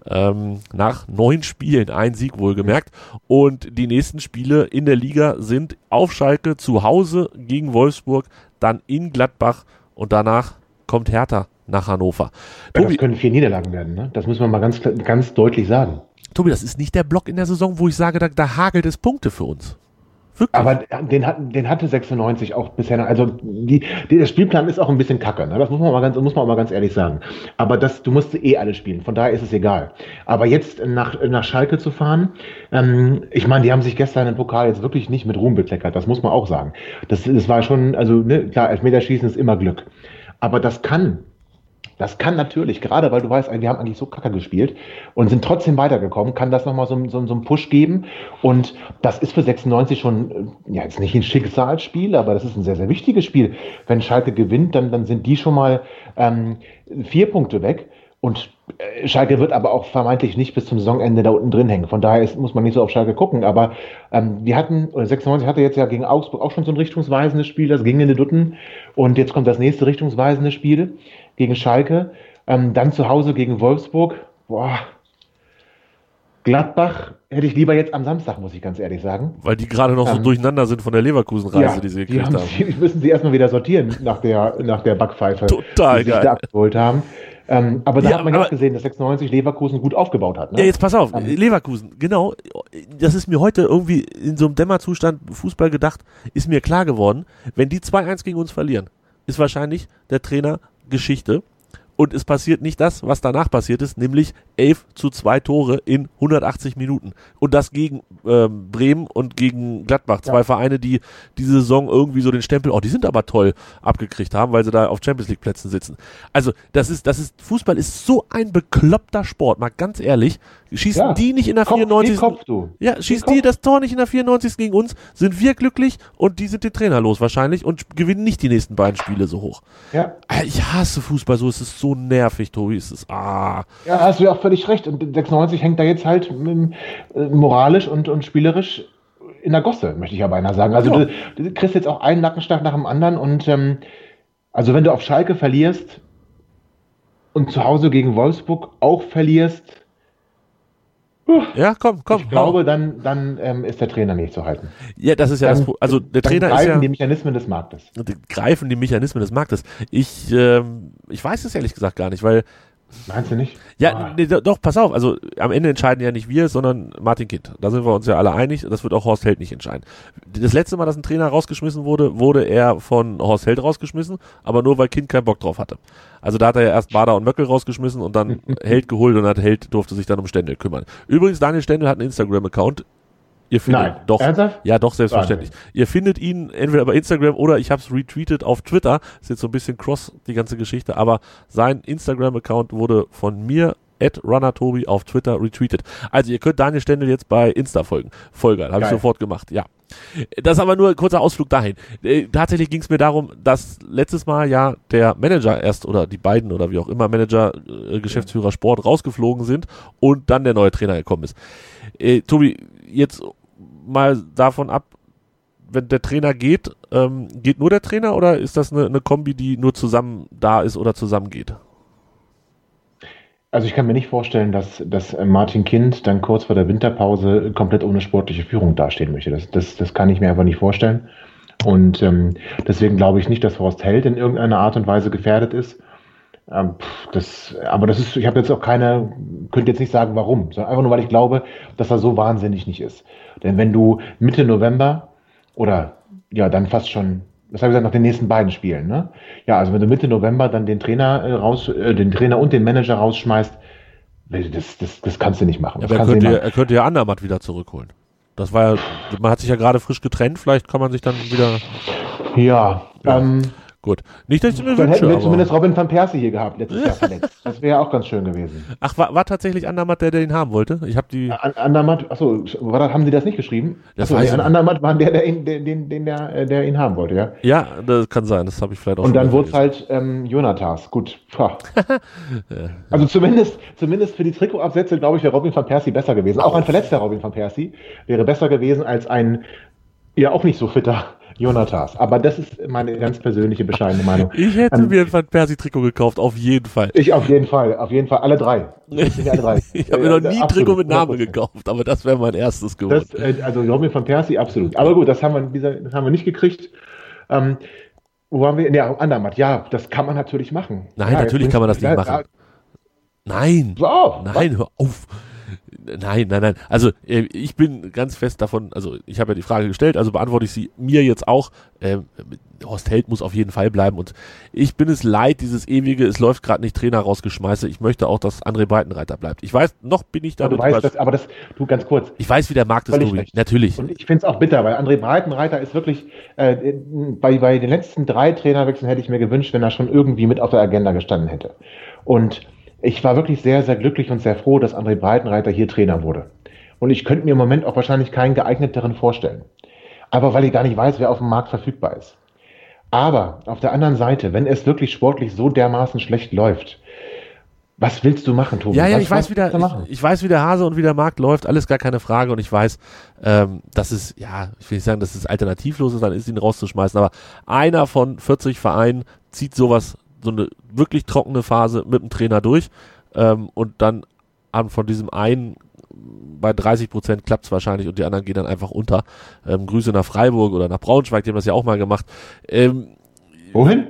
ähm, nach neun Spielen, ein Sieg wohlgemerkt. Und die nächsten Spiele in der Liga sind auf Schalke zu Hause gegen Wolfsburg, dann in Gladbach und danach kommt Hertha nach Hannover. Ja, Tobi, das können vier Niederlagen werden, ne? Das muss man mal ganz, ganz deutlich sagen. Tobi, das ist nicht der Block in der Saison, wo ich sage, da, da hagelt es Punkte für uns. Wirklich? Aber den, hat, den hatte 96 auch bisher. Also die, die, der Spielplan ist auch ein bisschen kacke. Ne? Das muss man, mal ganz, muss man auch mal ganz ehrlich sagen. Aber das, du musst eh alle spielen. Von daher ist es egal. Aber jetzt nach, nach Schalke zu fahren, ähm, ich meine, die haben sich gestern im Pokal jetzt wirklich nicht mit Ruhm bekleckert. Das muss man auch sagen. Das, das war schon, also ne, klar, Elfmeterschießen ist immer Glück. Aber das kann das kann natürlich, gerade weil du weißt, wir haben eigentlich so kacke gespielt und sind trotzdem weitergekommen, kann das nochmal so, so, so einen Push geben. Und das ist für 96 schon, äh, ja, jetzt nicht ein Schicksalsspiel, aber das ist ein sehr, sehr wichtiges Spiel. Wenn Schalke gewinnt, dann, dann sind die schon mal ähm, vier Punkte weg. Und äh, Schalke wird aber auch vermeintlich nicht bis zum Saisonende da unten drin hängen. Von daher ist, muss man nicht so auf Schalke gucken. Aber ähm, wir hatten, oder 96 hatte jetzt ja gegen Augsburg auch schon so ein richtungsweisendes Spiel, das ging in die Dutten. Und jetzt kommt das nächste richtungsweisende Spiel gegen Schalke. Ähm, dann zu Hause gegen Wolfsburg. Boah. Gladbach hätte ich lieber jetzt am Samstag, muss ich ganz ehrlich sagen. Weil die gerade noch so Ähm, durcheinander sind von der Leverkusen-Reise, Ja, die sie die, gekriegt haben, haben. die müssen sie erstmal wieder sortieren nach der, nach der Backpfeife, Total die sie geil. da abgeholt haben. Ähm, aber da Ja, hat man ja gesehen, dass 96 Leverkusen gut aufgebaut hat. Ne? Ja, jetzt pass auf, Ähm, Leverkusen, genau. Das ist mir heute irgendwie in so einem Dämmerzustand Fußball gedacht, ist mir klar geworden, wenn die 2-1 gegen uns verlieren, ist wahrscheinlich der Trainer Geschichte. Und es passiert nicht das, was danach passiert ist, nämlich 11 zu 2 Tore in 180 Minuten. Und das gegen ähm, Bremen und gegen Gladbach. Zwei Ja. Vereine, die diese Saison irgendwie so den Stempel, oh, die sind aber toll abgekriegt haben, weil sie da auf Champions League Plätzen sitzen. Also, das ist, das ist, Fußball ist so ein bekloppter Sport, mal ganz ehrlich. Schießen Ja. die nicht in der Kopf, 94. die Kopf, du. Ja, schießt Kopf. die das Tor nicht in der 94. gegen uns, sind wir glücklich und die sind den Trainer los wahrscheinlich und gewinnen nicht die nächsten beiden Spiele so hoch. Ja. Ah, Ich hasse Fußball so, es ist so nervig, Tobi. Es ist, ah. ja, hast du ja auch völlig recht. Und 96 hängt da jetzt halt ähm, äh, moralisch und, und spielerisch in der Gosse, möchte ich ja beinahe sagen. Also Ja. du, du kriegst jetzt auch einen Nackenschlag nach dem anderen und ähm, also wenn du auf Schalke verlierst und zu Hause gegen Wolfsburg auch verlierst, Ja, komm, komm. ich glaube, dann, dann ähm, ist der Trainer nicht zu halten. ja, das ist ja das, Dann- Pro- also der Trainer ist greifen ja, die Mechanismen des Marktes. die greifen die Mechanismen des Marktes. Ich, ähm, ich weiß es ehrlich gesagt gar nicht, weil Meinst du nicht? Ja, Ah. nee, do- doch, pass auf. Also am Ende entscheiden ja nicht wir, sondern Martin Kind. Da sind wir uns ja alle einig. Das wird auch Horst Held nicht entscheiden. Das letzte Mal, dass ein Trainer rausgeschmissen wurde, wurde er von Horst Held rausgeschmissen, aber nur weil Kind keinen Bock drauf hatte. Also da hat er ja erst Bader und Möckel rausgeschmissen und dann Held geholt und hat Held durfte sich dann um Stendel kümmern. Übrigens, Daniel Stendel hat einen Instagram-Account. Ihr findet Nein. doch. Ernsthaft? Ja, doch, selbstverständlich. Ihr findet ihn entweder bei Instagram oder ich habe es retweetet auf Twitter. Ist jetzt so ein bisschen cross, die ganze Geschichte, aber sein Instagram-Account wurde von mir at runnertobi auf Twitter retweetet. Also ihr könnt Daniel Stendel jetzt bei Insta folgen. Folge, habe ich sofort gemacht, ja. Das ist aber nur ein kurzer Ausflug dahin. Äh, tatsächlich ging es mir darum, dass letztes Mal ja der Manager erst oder die beiden oder wie auch immer Manager, äh, Geschäftsführer Sport rausgeflogen sind und dann der neue Trainer gekommen ist. Äh, Tobi, jetzt mal davon ab, wenn der Trainer geht, ähm, geht nur der Trainer oder ist das eine, eine Kombi, die nur zusammen da ist oder zusammen geht? Also ich kann mir nicht vorstellen, dass, dass äh, Martin Kind dann kurz vor der Winterpause komplett ohne sportliche Führung dastehen möchte. Das, das, das kann ich mir einfach nicht vorstellen. Und ähm, deswegen glaube ich nicht, dass Horst Held in irgendeiner Art und Weise gefährdet ist. Ähm, das, aber das ist, ich habe jetzt auch keine, könnte jetzt nicht sagen, warum, sondern einfach nur, weil ich glaube, dass er so wahnsinnig nicht ist. Denn wenn du Mitte November oder ja, dann fast schon, das habe ich gesagt, nach den nächsten beiden Spielen, ne? Ja, also wenn du Mitte November dann den Trainer äh, raus, äh, den Trainer und den Manager rausschmeißt, das, das, das kannst du nicht machen. Ja, aber er könnte, ja- er könnte ja Andermatt wieder zurückholen. Das war ja, man hat sich ja gerade frisch getrennt, vielleicht kann man sich dann wieder. Ja, Ja. ähm, gut. Nicht, dass ich mir dann hätten wünsche, wir aber, zumindest Robin van Persie hier gehabt, letztes Jahr verletzt. Das wäre ja auch ganz schön gewesen. ach, war, war tatsächlich Andermatt der, der ihn haben wollte? Ich habe die, An Andermatt, achso, war das, haben Sie das nicht geschrieben? Das Achso, an. Andermatt war der, der ihn, den, den, den, der, äh, der ihn haben wollte, ja. ja, das kann sein, das habe ich vielleicht auch Und dann wurde es halt ähm, Jonathas. Gut. Pah. Also zumindest, zumindest für die Trikotabsätze, glaube ich, wäre Robin van Persie besser gewesen. Auch ein verletzter Robin van Persie wäre besser gewesen als ein ja auch nicht so fitter Jonathas. Aber das ist meine ganz persönliche bescheidene Meinung. Ich hätte Ähm, mir ein Van Persie-Trikot gekauft, auf jeden Fall. Ich auf jeden Fall, auf jeden Fall, alle drei. Ich, habe mir noch nie ein Trikot mit Namen 100%. gekauft, aber das wäre mein erstes geworden. Das, äh, also Robin van Persie, absolut. Aber gut, das haben wir, dieser, das haben wir nicht gekriegt. Ähm, wo waren wir? Ja, Andermatt. Ja, das kann man natürlich machen. Nein, ja, natürlich kann man das nicht machen. Nein. Auf. Nein, hör auf. Nein, nein, nein. Also äh, ich bin ganz fest davon, also ich habe ja die Frage gestellt, also beantworte ich sie mir jetzt auch. Ähm, Horst Held muss auf jeden Fall bleiben und ich bin es leid, dieses ewige, es läuft gerade nicht Trainer rausgeschmeiße. Ich möchte auch, dass André Breitenreiter bleibt. Ich weiß, noch bin ich Aber damit du weißt das, aber das, du ganz kurz. Ich weiß, wie der Markt ist, Tobi. Natürlich. Und ich finde es auch bitter, weil André Breitenreiter ist wirklich, äh, bei, bei den letzten drei Trainerwechseln hätte ich mir gewünscht, wenn er schon irgendwie mit auf der Agenda gestanden hätte. Und ich war wirklich sehr, sehr glücklich und sehr froh, dass André Breitenreiter hier Trainer wurde. Und ich könnte mir im Moment auch wahrscheinlich keinen geeigneteren vorstellen. Aber weil ich gar nicht weiß, wer auf dem Markt verfügbar ist. Aber auf der anderen Seite, wenn es wirklich sportlich so dermaßen schlecht läuft, Was willst du machen, Tobi? Ja, ja, was, ich weiß, wie der, ich, ich, weiß, wie der Hase und wie der Markt läuft, alles gar keine Frage. Und ich weiß, ähm, dass es, ja, ich will nicht sagen, dass es alternativlos ist, dann ist ihn rauszuschmeißen. Aber einer von 40 Vereinen zieht sowas, so eine wirklich trockene Phase mit dem Trainer durch. Ähm, und dann haben von diesem einen bei 30 Prozent klappt es wahrscheinlich und die anderen gehen dann einfach unter. Ähm, Grüße nach Freiburg oder nach Braunschweig, die haben das ja auch mal gemacht. Ähm, Wohin?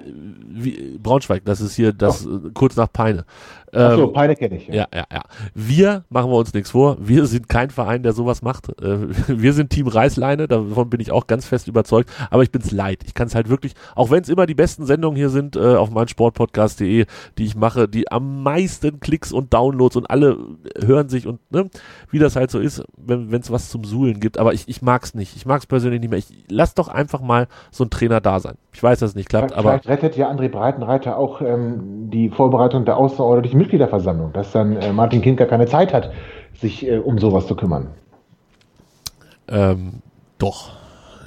Wie, Braunschweig, das ist hier das oh. kurz nach Peine. Ähm, so, Peine kenne ich. Ja. ja, ja, ja. Wir machen wir uns nichts vor. Wir sind kein Verein, der sowas macht. Äh, wir sind Team Reißleine, davon bin ich auch ganz fest überzeugt. Aber ich bin's leid. Ich kann es halt wirklich, auch wenn es immer die besten Sendungen hier sind äh, auf meinsportpodcast.de, die ich mache, die am meisten Klicks und Downloads und alle hören sich und ne, wie das halt so ist, wenn es was zum Suhlen gibt. Aber ich, ich mag's nicht. Ich mag's persönlich nicht mehr. Ich lass doch einfach mal so ein Trainer da sein. Ich weiß, dass es nicht klappt, vielleicht, aber. Vielleicht rettet ja André Breitenreiter auch ähm, die Vorbereitung der außerordentlichen Mitgliederversammlung, dass dann äh, Martin Kind gar keine Zeit hat, sich äh, um sowas zu kümmern. Ähm, doch.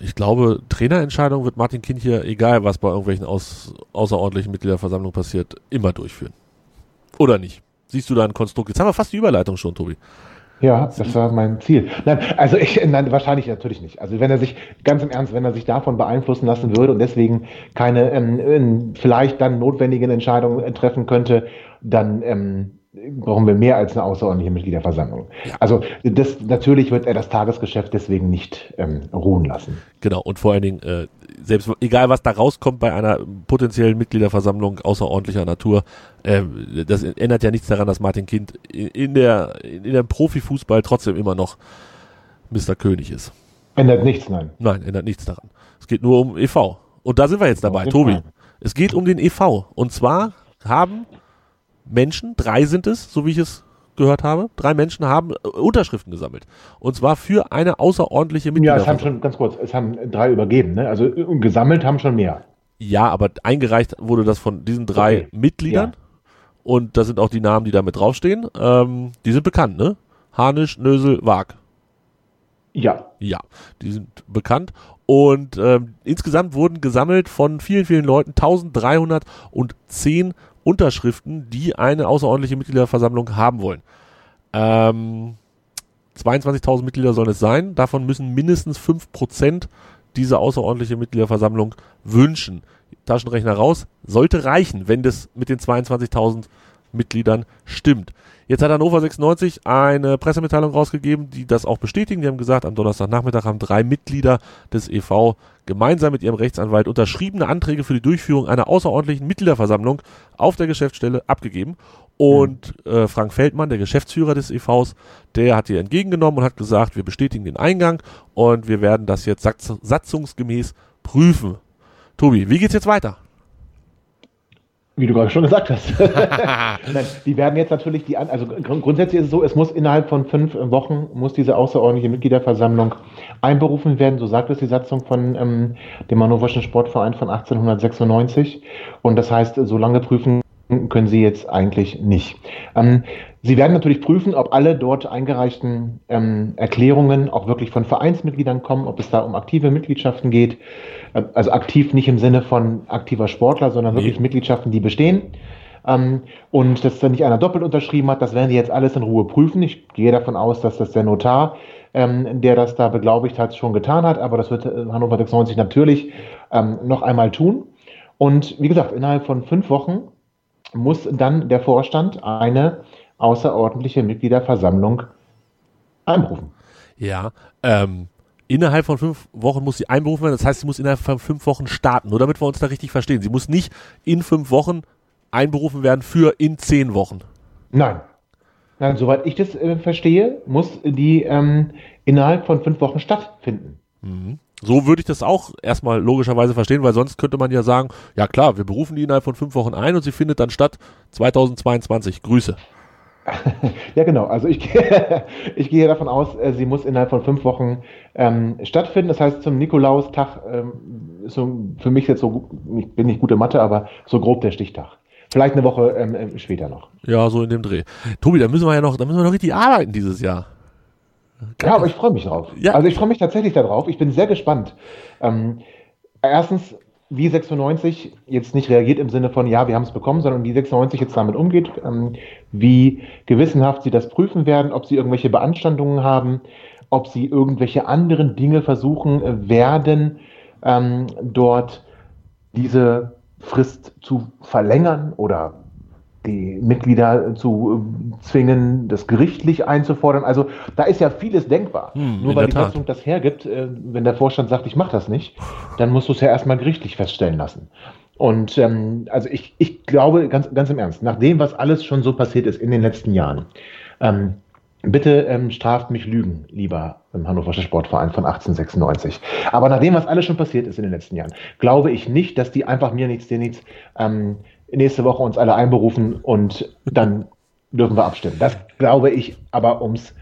Ich glaube, Trainerentscheidung wird Martin Kind hier, egal was bei irgendwelchen aus, außerordentlichen Mitgliederversammlungen passiert, immer durchführen. Oder nicht? Siehst du da ein Konstrukt? Jetzt haben wir fast die Überleitung schon, Tobi. Ja, das war mein Ziel. Nein, also ich, nein, wahrscheinlich natürlich nicht. Also wenn er sich, ganz im Ernst, wenn er sich davon beeinflussen lassen würde und deswegen keine ähm, vielleicht dann notwendigen Entscheidungen treffen könnte, dann ähm, brauchen wir mehr als eine außerordentliche Mitgliederversammlung. Also das, natürlich wird er das Tagesgeschäft deswegen nicht ähm, ruhen lassen. Genau, und vor allen Dingen, äh, selbst egal was da rauskommt bei einer potenziellen Mitgliederversammlung außerordentlicher Natur, äh, das ändert ja nichts daran, dass Martin Kind in der in dem Profifußball trotzdem immer noch Mr. König ist. Ändert nichts, nein. Nein, ändert nichts daran. Es geht nur um e.V. Und da sind wir jetzt dabei, Tobi. Es geht um den e.V. Und zwar haben Menschen, drei sind es, so wie ich es gehört habe, drei Menschen haben äh, Unterschriften gesammelt. Und zwar für eine außerordentliche Mitglieder. Ja, es haben schon, ganz kurz, es haben drei übergeben, ne? Also äh, gesammelt haben schon mehr. Ja, aber eingereicht wurde das von diesen drei okay. Mitgliedern. Ja. Und das sind auch die Namen, die da mit draufstehen. Ähm, die sind bekannt, ne? Harnisch, Nösel, Wag. Ja. Ja, die sind bekannt. Und ähm, insgesamt wurden gesammelt von vielen, vielen Leuten 1310 Unterschriften, die eine außerordentliche Mitgliederversammlung haben wollen. Ähm, 22.000 Mitglieder sollen es sein. Davon müssen mindestens 5% diese außerordentliche Mitgliederversammlung wünschen. Taschenrechner raus. Sollte reichen, wenn das mit den 22.000 Mitgliedern stimmt. Jetzt hat Hannover 96 eine Pressemitteilung rausgegeben, die das auch bestätigen. Die haben gesagt, am Donnerstagnachmittag haben drei Mitglieder des EV gemeinsam mit ihrem Rechtsanwalt unterschriebene Anträge für die Durchführung einer außerordentlichen Mitgliederversammlung auf der Geschäftsstelle abgegeben. Und äh, Frank Feldmann, der Geschäftsführer des EVs, der hat die entgegengenommen und hat gesagt, wir bestätigen den Eingang und wir werden das jetzt satzungsgemäß prüfen. Tobi, wie geht's jetzt weiter? Wie du gerade schon gesagt hast. Nein, die werden jetzt natürlich die, also grundsätzlich ist es so, es muss innerhalb von fünf Wochen muss diese außerordentliche Mitgliederversammlung einberufen werden, so sagt es die Satzung von ähm, dem Hannoverschen Sportverein von 1896. Und das heißt, so lange prüfen können sie jetzt eigentlich nicht. Ähm, sie werden natürlich prüfen, ob alle dort eingereichten ähm, Erklärungen auch wirklich von Vereinsmitgliedern kommen, ob es da um aktive Mitgliedschaften geht. Äh, also aktiv nicht im Sinne von aktiver Sportler, sondern wirklich nee. Mitgliedschaften, die bestehen. Ähm, und dass da nicht einer doppelt unterschrieben hat, das werden sie jetzt alles in Ruhe prüfen. Ich gehe davon aus, dass das der Notar, ähm, der das da beglaubigt hat, schon getan hat. Aber das wird äh, Hannover 96 natürlich ähm, noch einmal tun. Und wie gesagt, innerhalb von fünf Wochen muss dann der Vorstand eine außerordentliche Mitgliederversammlung einberufen. Ja, ähm, innerhalb von fünf Wochen muss sie einberufen werden. Das heißt, sie muss innerhalb von fünf Wochen starten. Nur damit wir uns da richtig verstehen. Sie muss nicht in fünf Wochen einberufen werden für in zehn Wochen. Nein. Nein, soweit ich das äh, verstehe, muss die ähm, innerhalb von fünf Wochen stattfinden. Mhm. So würde ich das auch erstmal logischerweise verstehen, weil sonst könnte man ja sagen, ja klar, wir berufen die innerhalb von fünf Wochen ein und sie findet dann statt 2022. Grüße. Ja, genau. Also ich, ich gehe davon aus, äh, sie muss innerhalb von fünf Wochen ähm, stattfinden. Das heißt, zum Nikolaustag ähm, ist so für mich jetzt so, ich bin nicht gute Mathe, aber so grob der Stichtag. Vielleicht eine Woche ähm, äh, später noch. Ja, so in dem Dreh. Tobi, da müssen wir ja noch, da müssen wir noch richtig arbeiten dieses Jahr. Ja, aber ich freue mich drauf. Ja. Also ich freue mich tatsächlich darauf. Ich bin sehr gespannt. Ähm, erstens wie 96 jetzt nicht reagiert im Sinne von, ja, wir haben es bekommen, sondern wie 96 jetzt damit umgeht, ähm, wie gewissenhaft sie das prüfen werden, ob sie irgendwelche Beanstandungen haben, ob sie irgendwelche anderen Dinge versuchen äh, werden, ähm, dort diese Frist zu verlängern oder die Mitglieder zu äh, zwingen, das gerichtlich einzufordern. Also da ist ja vieles denkbar. Hm, Nur weil die. Satzung das hergibt, äh, wenn der Vorstand sagt, ich mache das nicht, dann musst du es ja erstmal gerichtlich feststellen lassen. Und ähm, also ich, ich glaube ganz, ganz im Ernst, nach dem, was alles schon so passiert ist in den letzten Jahren, ähm, bitte ähm, straft mich Lügen, lieber im Hannoverscher Sportverein von 1896. Aber nach dem, was alles schon passiert ist in den letzten Jahren, glaube ich nicht, dass die einfach mir nichts, dir nichts ähm, nächste Woche uns alle einberufen und dann dürfen wir abstimmen. Das glaube ich aber ums,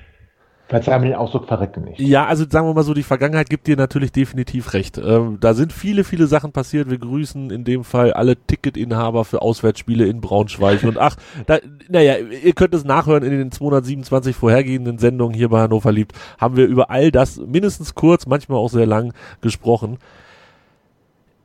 verzeih mir den Ausdruck, verrecken nicht. Ja, also sagen wir mal so, die Vergangenheit gibt dir natürlich definitiv recht. Ähm, da sind viele, viele Sachen passiert. Wir grüßen in dem Fall alle Ticketinhaber für Auswärtsspiele in Braunschweig. Und ach, da, naja, ihr könnt es nachhören in den 227 vorhergehenden Sendungen hier bei Hannover liebt, haben wir über all das mindestens kurz, manchmal auch sehr lang gesprochen.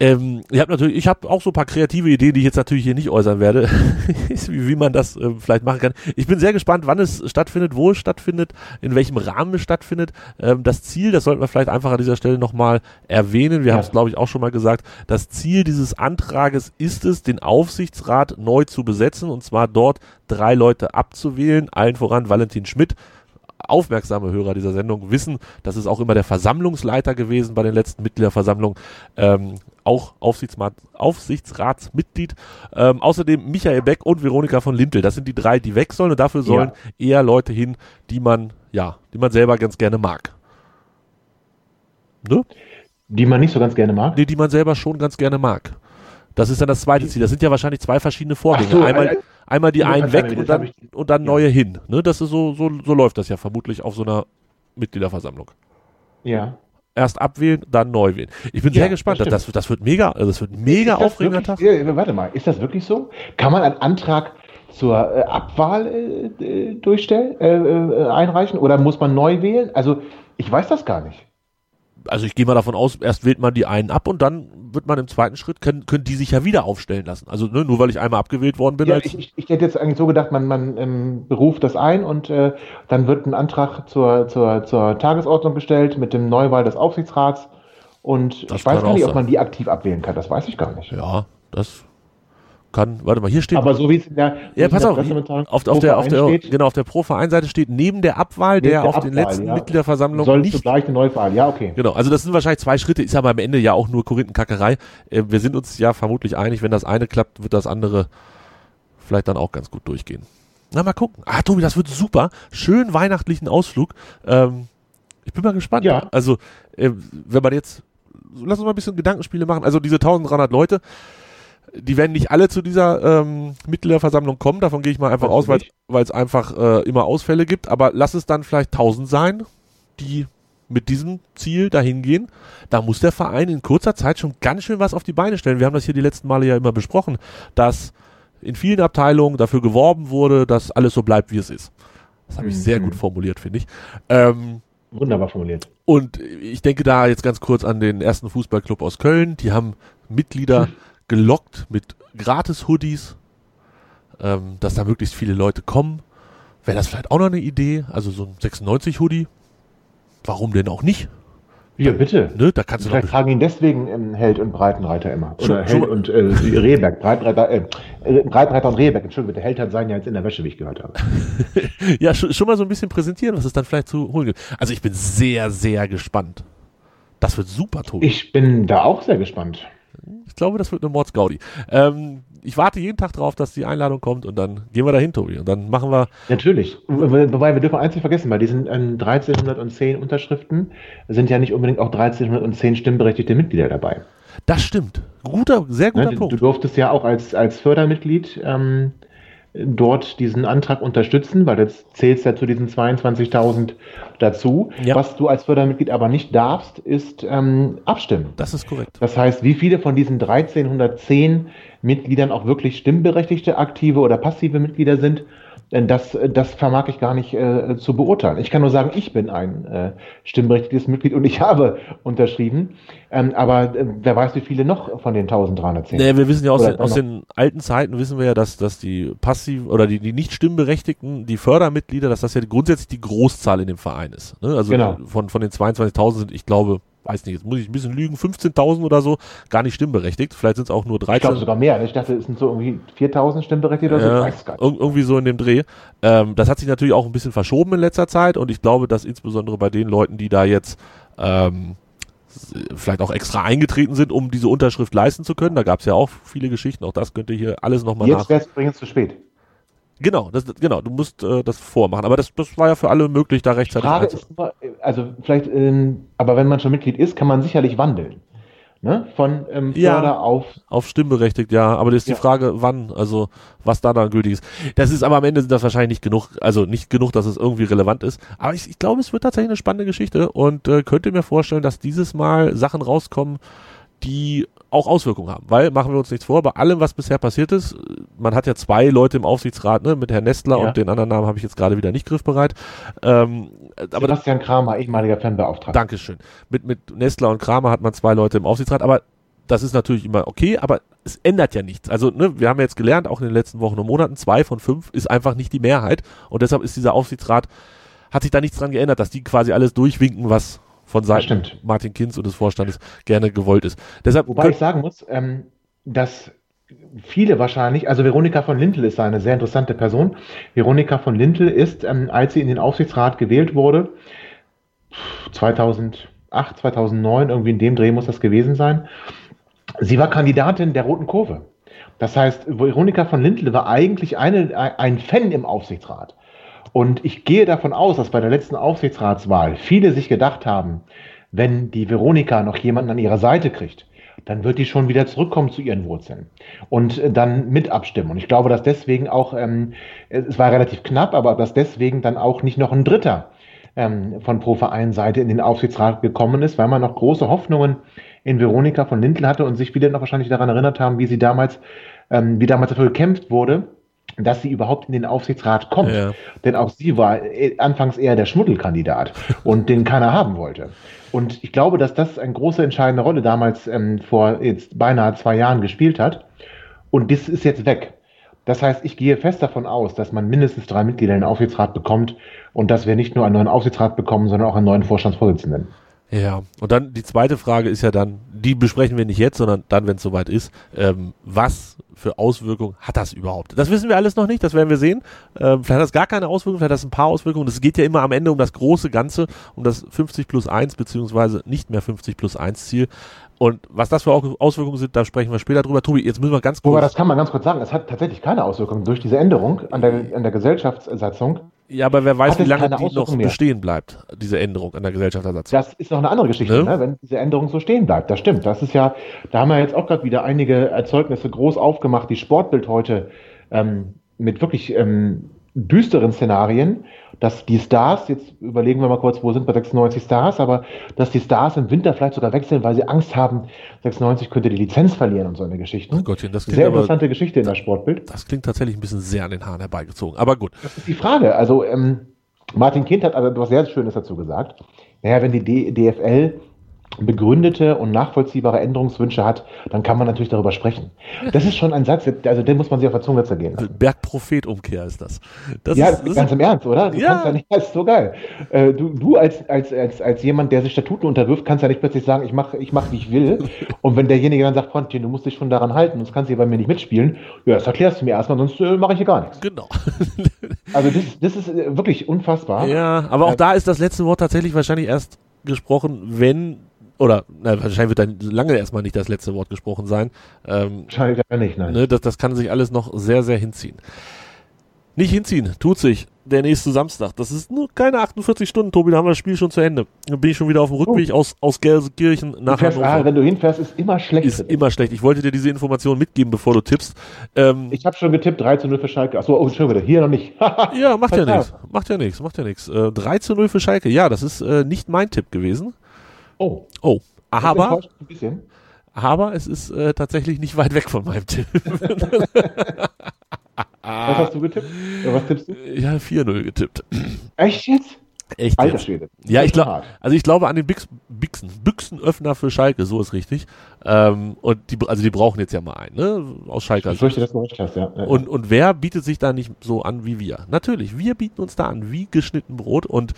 Ähm, ich habe natürlich, ich habe auch so ein paar kreative Ideen, die ich jetzt natürlich hier nicht äußern werde, wie, wie man das ähm, vielleicht machen kann. Ich bin sehr gespannt, wann es stattfindet, wo es stattfindet, in welchem Rahmen es stattfindet. Ähm, das Ziel, das sollten wir vielleicht einfach an dieser Stelle nochmal erwähnen. Wir Ja. haben es, glaube ich, auch schon mal gesagt. Das Ziel dieses Antrages ist es, den Aufsichtsrat neu zu besetzen und zwar dort drei Leute abzuwählen, allen voran Valentin Schmidt, aufmerksame Hörer dieser Sendung wissen, das ist auch immer der Versammlungsleiter gewesen bei den letzten Mitgliederversammlungen, ähm, auch Aufsichtsrat, Aufsichtsratsmitglied. Ähm, außerdem Michael Beck und Veronika von Lintel. Das sind die drei, die weg sollen und dafür sollen eher Leute hin, die man, ja, die man selber ganz gerne mag. Ne? Die man nicht so ganz gerne mag. Nee, die man selber schon ganz gerne mag. Das ist dann das zweite Ziel. Das sind ja wahrscheinlich zwei verschiedene Vorgänge. So, einmal, äh, einmal die ja, einen weg und dann, und dann neue hin. Ne? Das ist so, so, so läuft das ja vermutlich auf so einer Mitgliederversammlung. Ja. Erst abwählen, dann neu wählen. Ich bin Ja, sehr gespannt. das Das, das, wird mega, also das wird mega Ist aufregender Tag. Ja, warte mal, ist das wirklich so? Kann man einen Antrag zur äh, Abwahl äh, äh, durchstellen, äh, äh, einreichen oder muss man neu wählen? Also ich weiß das gar nicht. Also ich gehe mal davon aus, erst wählt man die einen ab und dann wird man im zweiten Schritt, können, können die sich ja wieder aufstellen lassen. Also ne, nur weil ich einmal abgewählt worden bin. Ja, als, ich, ich, ich hätte jetzt eigentlich so gedacht, man, man ähm, beruft das ein und äh, dann wird ein Antrag zur, zur, zur Tagesordnung gestellt mit dem Neuwahl des Aufsichtsrats. Und Das ich weiß gar nicht, auch ob man die aktiv abwählen kann. Das weiß ich gar nicht. ja, das kann, warte mal, hier steht Aber so wie es in der, Ja, pass auf, auf, auf der, auf der, steht, genau, auf der Pro-Verein-Seite steht neben der Abwahl, der, der auf den Abwahl, letzten ja, Mitgliederversammlungen soll nicht zugleich eine Neuwahl. Ja, okay. Genau, also das sind wahrscheinlich zwei Schritte, ist aber am Ende ja auch nur Korinthenkackerei. Äh, wir sind uns ja vermutlich einig, wenn das eine klappt, wird das andere vielleicht dann auch ganz gut durchgehen. Na, mal gucken. Ah, Tobi, das wird super. Schön weihnachtlichen Ausflug. Ähm, ich bin mal gespannt. Ja. Also, äh, wenn man jetzt, lass uns mal ein bisschen Gedankenspiele machen. Also diese 1300 Leute, die werden nicht alle zu dieser ähm, Mitgliederversammlung kommen. Davon gehe ich mal einfach aus, weil es einfach äh, immer Ausfälle gibt. Aber lass es dann vielleicht 1000 sein, die mit diesem Ziel dahin gehen. Da muss der Verein in kurzer Zeit schon ganz schön was auf die Beine stellen. Wir haben das hier die letzten Male ja immer besprochen, dass in vielen Abteilungen dafür geworben wurde, dass alles so bleibt, wie es ist. Das habe ich Mhm. sehr gut formuliert, finde ich. Ähm, Wunderbar formuliert. und ich denke da jetzt ganz kurz an den ersten Fußballclub aus Köln. Die haben Mitglieder gelockt mit Gratis-Hoodies, ähm, dass da möglichst viele Leute kommen. Wäre das vielleicht auch noch eine Idee? Also so ein 96-Hoodie? Warum denn auch nicht? Ja, bitte. Ne? Da kannst du Vielleicht tragen ihn deswegen ähm, Held und Breitenreiter immer. Oder Held und äh, Rehberg. Breitenreiter, äh, äh, Breitenreiter und Rehberg. Entschuldigung bitte. Held hat seinen ja jetzt in der Wäsche, wie ich gehört habe. ja, schon, schon mal so ein bisschen präsentieren, was es dann vielleicht zu holen gibt. Also ich bin sehr, sehr gespannt. Das wird super, Tobi. Ich bin da auch sehr gespannt. Ich glaube, das wird eine Mordsgaudi. Ähm, ich warte jeden Tag drauf, dass die Einladung kommt und dann gehen wir dahin, Tobi. Und dann machen wir, Natürlich. Wobei wir dürfen eins nicht vergessen, bei diesen ähm, 1310 Unterschriften sind ja nicht unbedingt auch 1310 stimmberechtigte Mitglieder dabei. das stimmt. Guter, sehr guter Ne? Du, du Punkt. durftest ja auch als, als Fördermitglied ähm, dort diesen Antrag unterstützen, weil das zählst ja zu diesen 22.000 dazu. Ja. Was du als Fördermitglied aber nicht darfst, ist ähm, abstimmen. Das ist korrekt. Das heißt, wie viele von diesen 1310 Mitgliedern auch wirklich stimmberechtigte, aktive oder passive Mitglieder sind, das, das vermag ich gar nicht äh, zu beurteilen. Ich kann nur sagen, ich bin ein äh, stimmberechtigtes Mitglied und ich habe unterschrieben. Ähm, aber äh, wer weiß, wie viele noch von den 1310. Nee, wir wissen ja aus, den, aus den, alten Zeiten, wissen wir ja, dass, dass die passiv oder die, die nicht stimmberechtigten, die Fördermitglieder, dass das ja grundsätzlich die Großzahl in dem Verein ist. Ne? Also genau. von, von den 22.000 sind, ich glaube, weiß nicht, jetzt muss ich ein bisschen lügen, 15.000 oder so, gar nicht stimmberechtigt. Vielleicht sind es auch nur 13. Ich glaube sogar mehr. Ich dachte, es sind so irgendwie 4.000 stimmberechtigt oder so. ich weiß gar nicht. Irgendwie so in dem Dreh. Ähm, das hat sich natürlich auch ein bisschen verschoben in letzter Zeit und ich glaube, dass insbesondere bei den Leuten, die da jetzt ähm, vielleicht auch extra eingetreten sind, um diese Unterschrift leisten zu können. Da gab es ja auch viele Geschichten. Auch das könnt ihr hier alles nochmal nach. Jetzt wäre es übrigens zu spät. Genau, das, genau, du musst äh, das vormachen. Aber das, das war ja für alle möglich, da rechtzeitig Frage ist nur, also vielleicht, ähm, aber wenn man schon Mitglied ist, kann man sicherlich wandeln. Ne? Von ähm, Förder ja, auf. Auf stimmberechtigt, ja. Aber das ist ja. die Frage, wann, also was da dann gültig ist. Das ist aber am Ende sind das wahrscheinlich nicht genug, also nicht genug, dass es irgendwie relevant ist. Aber ich, ich glaube, es wird tatsächlich eine spannende Geschichte und äh, könnte mir vorstellen, dass dieses Mal Sachen rauskommen, die auch Auswirkungen haben. Weil, machen wir uns nichts vor, bei allem, was bisher passiert ist, man hat ja zwei Leute im Aufsichtsrat, ne, mit Herrn Nestler ja. und den anderen Namen habe ich jetzt gerade wieder nicht griffbereit. Ähm, aber Sebastian Kramer, ehemaliger Fanbeauftragter. Dankeschön. Mit, mit Nestler und Kramer hat man zwei Leute im Aufsichtsrat, aber das ist natürlich immer okay, aber es ändert ja nichts. Also, ne, wir haben jetzt gelernt, auch in den letzten Wochen und Monaten, zwei von fünf ist einfach nicht die Mehrheit und deshalb ist dieser Aufsichtsrat, hat sich da nichts dran geändert, dass die quasi alles durchwinken, was von Seiten Martin Kinz und des Vorstandes gerne gewollt ist. Deshalb Wobei ich sagen muss, ähm, dass viele wahrscheinlich, also Veronika von Lintel ist eine sehr interessante Person. Veronika von Lintel ist, ähm, als sie in den Aufsichtsrat gewählt wurde, 2008, 2009, irgendwie in dem Dreh muss das gewesen sein, sie war Kandidatin der Roten Kurve. Das heißt, Veronika von Lintel war eigentlich eine, ein Fan im Aufsichtsrat. Und ich gehe davon aus, dass bei der letzten Aufsichtsratswahl viele sich gedacht haben, wenn die Veronika noch jemanden an ihrer Seite kriegt, dann wird die schon wieder zurückkommen zu ihren Wurzeln und äh, dann mit abstimmen. Und ich glaube, dass deswegen auch, ähm, es war relativ knapp, aber dass deswegen dann auch nicht noch ein Dritter ähm, von Pro Verein Seite in den Aufsichtsrat gekommen ist, weil man noch große Hoffnungen in Veronika von Lindl hatte und sich wieder noch wahrscheinlich daran erinnert haben, wie sie damals, ähm, wie damals dafür gekämpft wurde, dass sie überhaupt in den Aufsichtsrat kommt. Ja. Denn auch sie war äh, anfangs eher der Schmuddelkandidat und den keiner haben wollte. Und ich glaube, dass das eine große entscheidende Rolle damals ähm, vor jetzt beinahe zwei Jahren gespielt hat. Und das ist jetzt weg. Das heißt, ich gehe fest davon aus, dass man mindestens drei Mitglieder in den Aufsichtsrat bekommt und dass wir nicht nur einen neuen Aufsichtsrat bekommen, sondern auch einen neuen Vorstandsvorsitzenden. Ja, und dann die zweite Frage ist ja dann, die besprechen wir nicht jetzt, sondern dann, wenn es soweit ist, ähm, was für Auswirkungen hat das überhaupt? Das wissen wir alles noch nicht, das werden wir sehen. Ähm, vielleicht hat das gar keine Auswirkungen, vielleicht hat das ein paar Auswirkungen. Es geht ja immer am Ende um das große Ganze, um das 50 plus 1 beziehungsweise nicht mehr 50 plus 1 Ziel. Und was das für Auswirkungen sind, da sprechen wir später drüber. Tobi, jetzt müssen wir ganz kurz. Aber das kann man ganz kurz sagen. Es hat tatsächlich keine Auswirkungen durch diese Änderung an der, an der Gesellschaftssatzung ja, aber wer weiß, wie lange die noch mehr. bestehen bleibt, diese Änderung an der Gesellschaftsersatzung. Das ist noch eine andere Geschichte, ne? Ne? wenn diese Änderung so stehen bleibt. Das stimmt. Das ist ja, da haben wir jetzt auch gerade wieder einige Erzeugnisse groß aufgemacht, die Sportbild heute ähm, mit wirklich ähm, düsteren Szenarien, dass die Stars, jetzt überlegen wir mal kurz, wo sind wir 96 Stars, aber dass die Stars im Winter vielleicht sogar wechseln, weil sie Angst haben, 96 könnte die Lizenz verlieren und so eine Geschichte. Oh Gottchen, das klingt Sehr interessante aber, Geschichte in der Sportbild. Das klingt tatsächlich ein bisschen sehr an den Haaren herbeigezogen, aber gut. Das ist die Frage. Also ähm, Martin Kind hat also etwas sehr Schönes dazu gesagt. Naja, wenn die D DFL begründete und nachvollziehbare Änderungswünsche hat, dann kann man natürlich darüber sprechen. Das ist schon ein Satz, also den muss man sich auf der Zunge zergehen lassen. Bergprophet-Umkehr ist das. das ja, ist, das ganz im Ernst, oder? Du ja. kannst ja nicht, das ist so geil. Äh, du, du als, als, als, als jemand, der sich Statuten unterwirft, kannst ja nicht plötzlich sagen, ich mache, ich mach, wie ich will. Und wenn derjenige dann sagt, Freundchen, du musst dich schon daran halten, sonst kannst du hier bei mir nicht mitspielen, ja, das erklärst du mir erstmal, sonst äh, mache ich hier gar nichts. Genau. also das, das ist äh, wirklich unfassbar. Ja, aber auch äh, da ist das letzte Wort tatsächlich wahrscheinlich erst gesprochen, wenn oder na, wahrscheinlich wird dann lange erstmal nicht das letzte Wort gesprochen sein. Ähm, wahrscheinlich ja nicht, nein. Ne, das, das kann sich alles noch sehr, sehr hinziehen. Nicht hinziehen, tut sich der nächste Samstag. Das ist nur keine 48 Stunden, Tobi, da haben wir das Spiel schon zu Ende. Dann bin ich schon wieder auf dem Rückweg oh. aus, aus Gelsenkirchen nach fährst, Hannover. Ah, wenn du hinfährst, ist immer schlecht. Ist immer schlecht. Ich wollte dir diese Information mitgeben, bevor du tippst. Ähm, ich habe schon getippt, 3 zu 0 für Schalke. Achso, oh, schon wieder. Hier noch nicht. ja, macht ja nichts. Macht ja nichts, macht ja nichts. Äh, 3 zu 0 für Schalke. Ja, das ist äh, nicht mein Tipp gewesen. Oh. Oh. Aber, aber es ist äh, tatsächlich nicht weit weg von meinem Tipp. Was hast du getippt? Oder was tippst du? Ich habe 4-0 getippt. Echt jetzt? Echt Alter jetzt? Schwede. Ja, ich glaube, also ich glaube an den Bix, Bixen, Büchsenöffner für Schalke, so ist richtig. Ähm, und die, also die brauchen jetzt ja mal einen, ne? Aus Schalke. Ich fürchte, dass du recht hast, ja. Und, und wer bietet sich da nicht so an wie wir? Natürlich, wir bieten uns da an wie geschnitten Brot und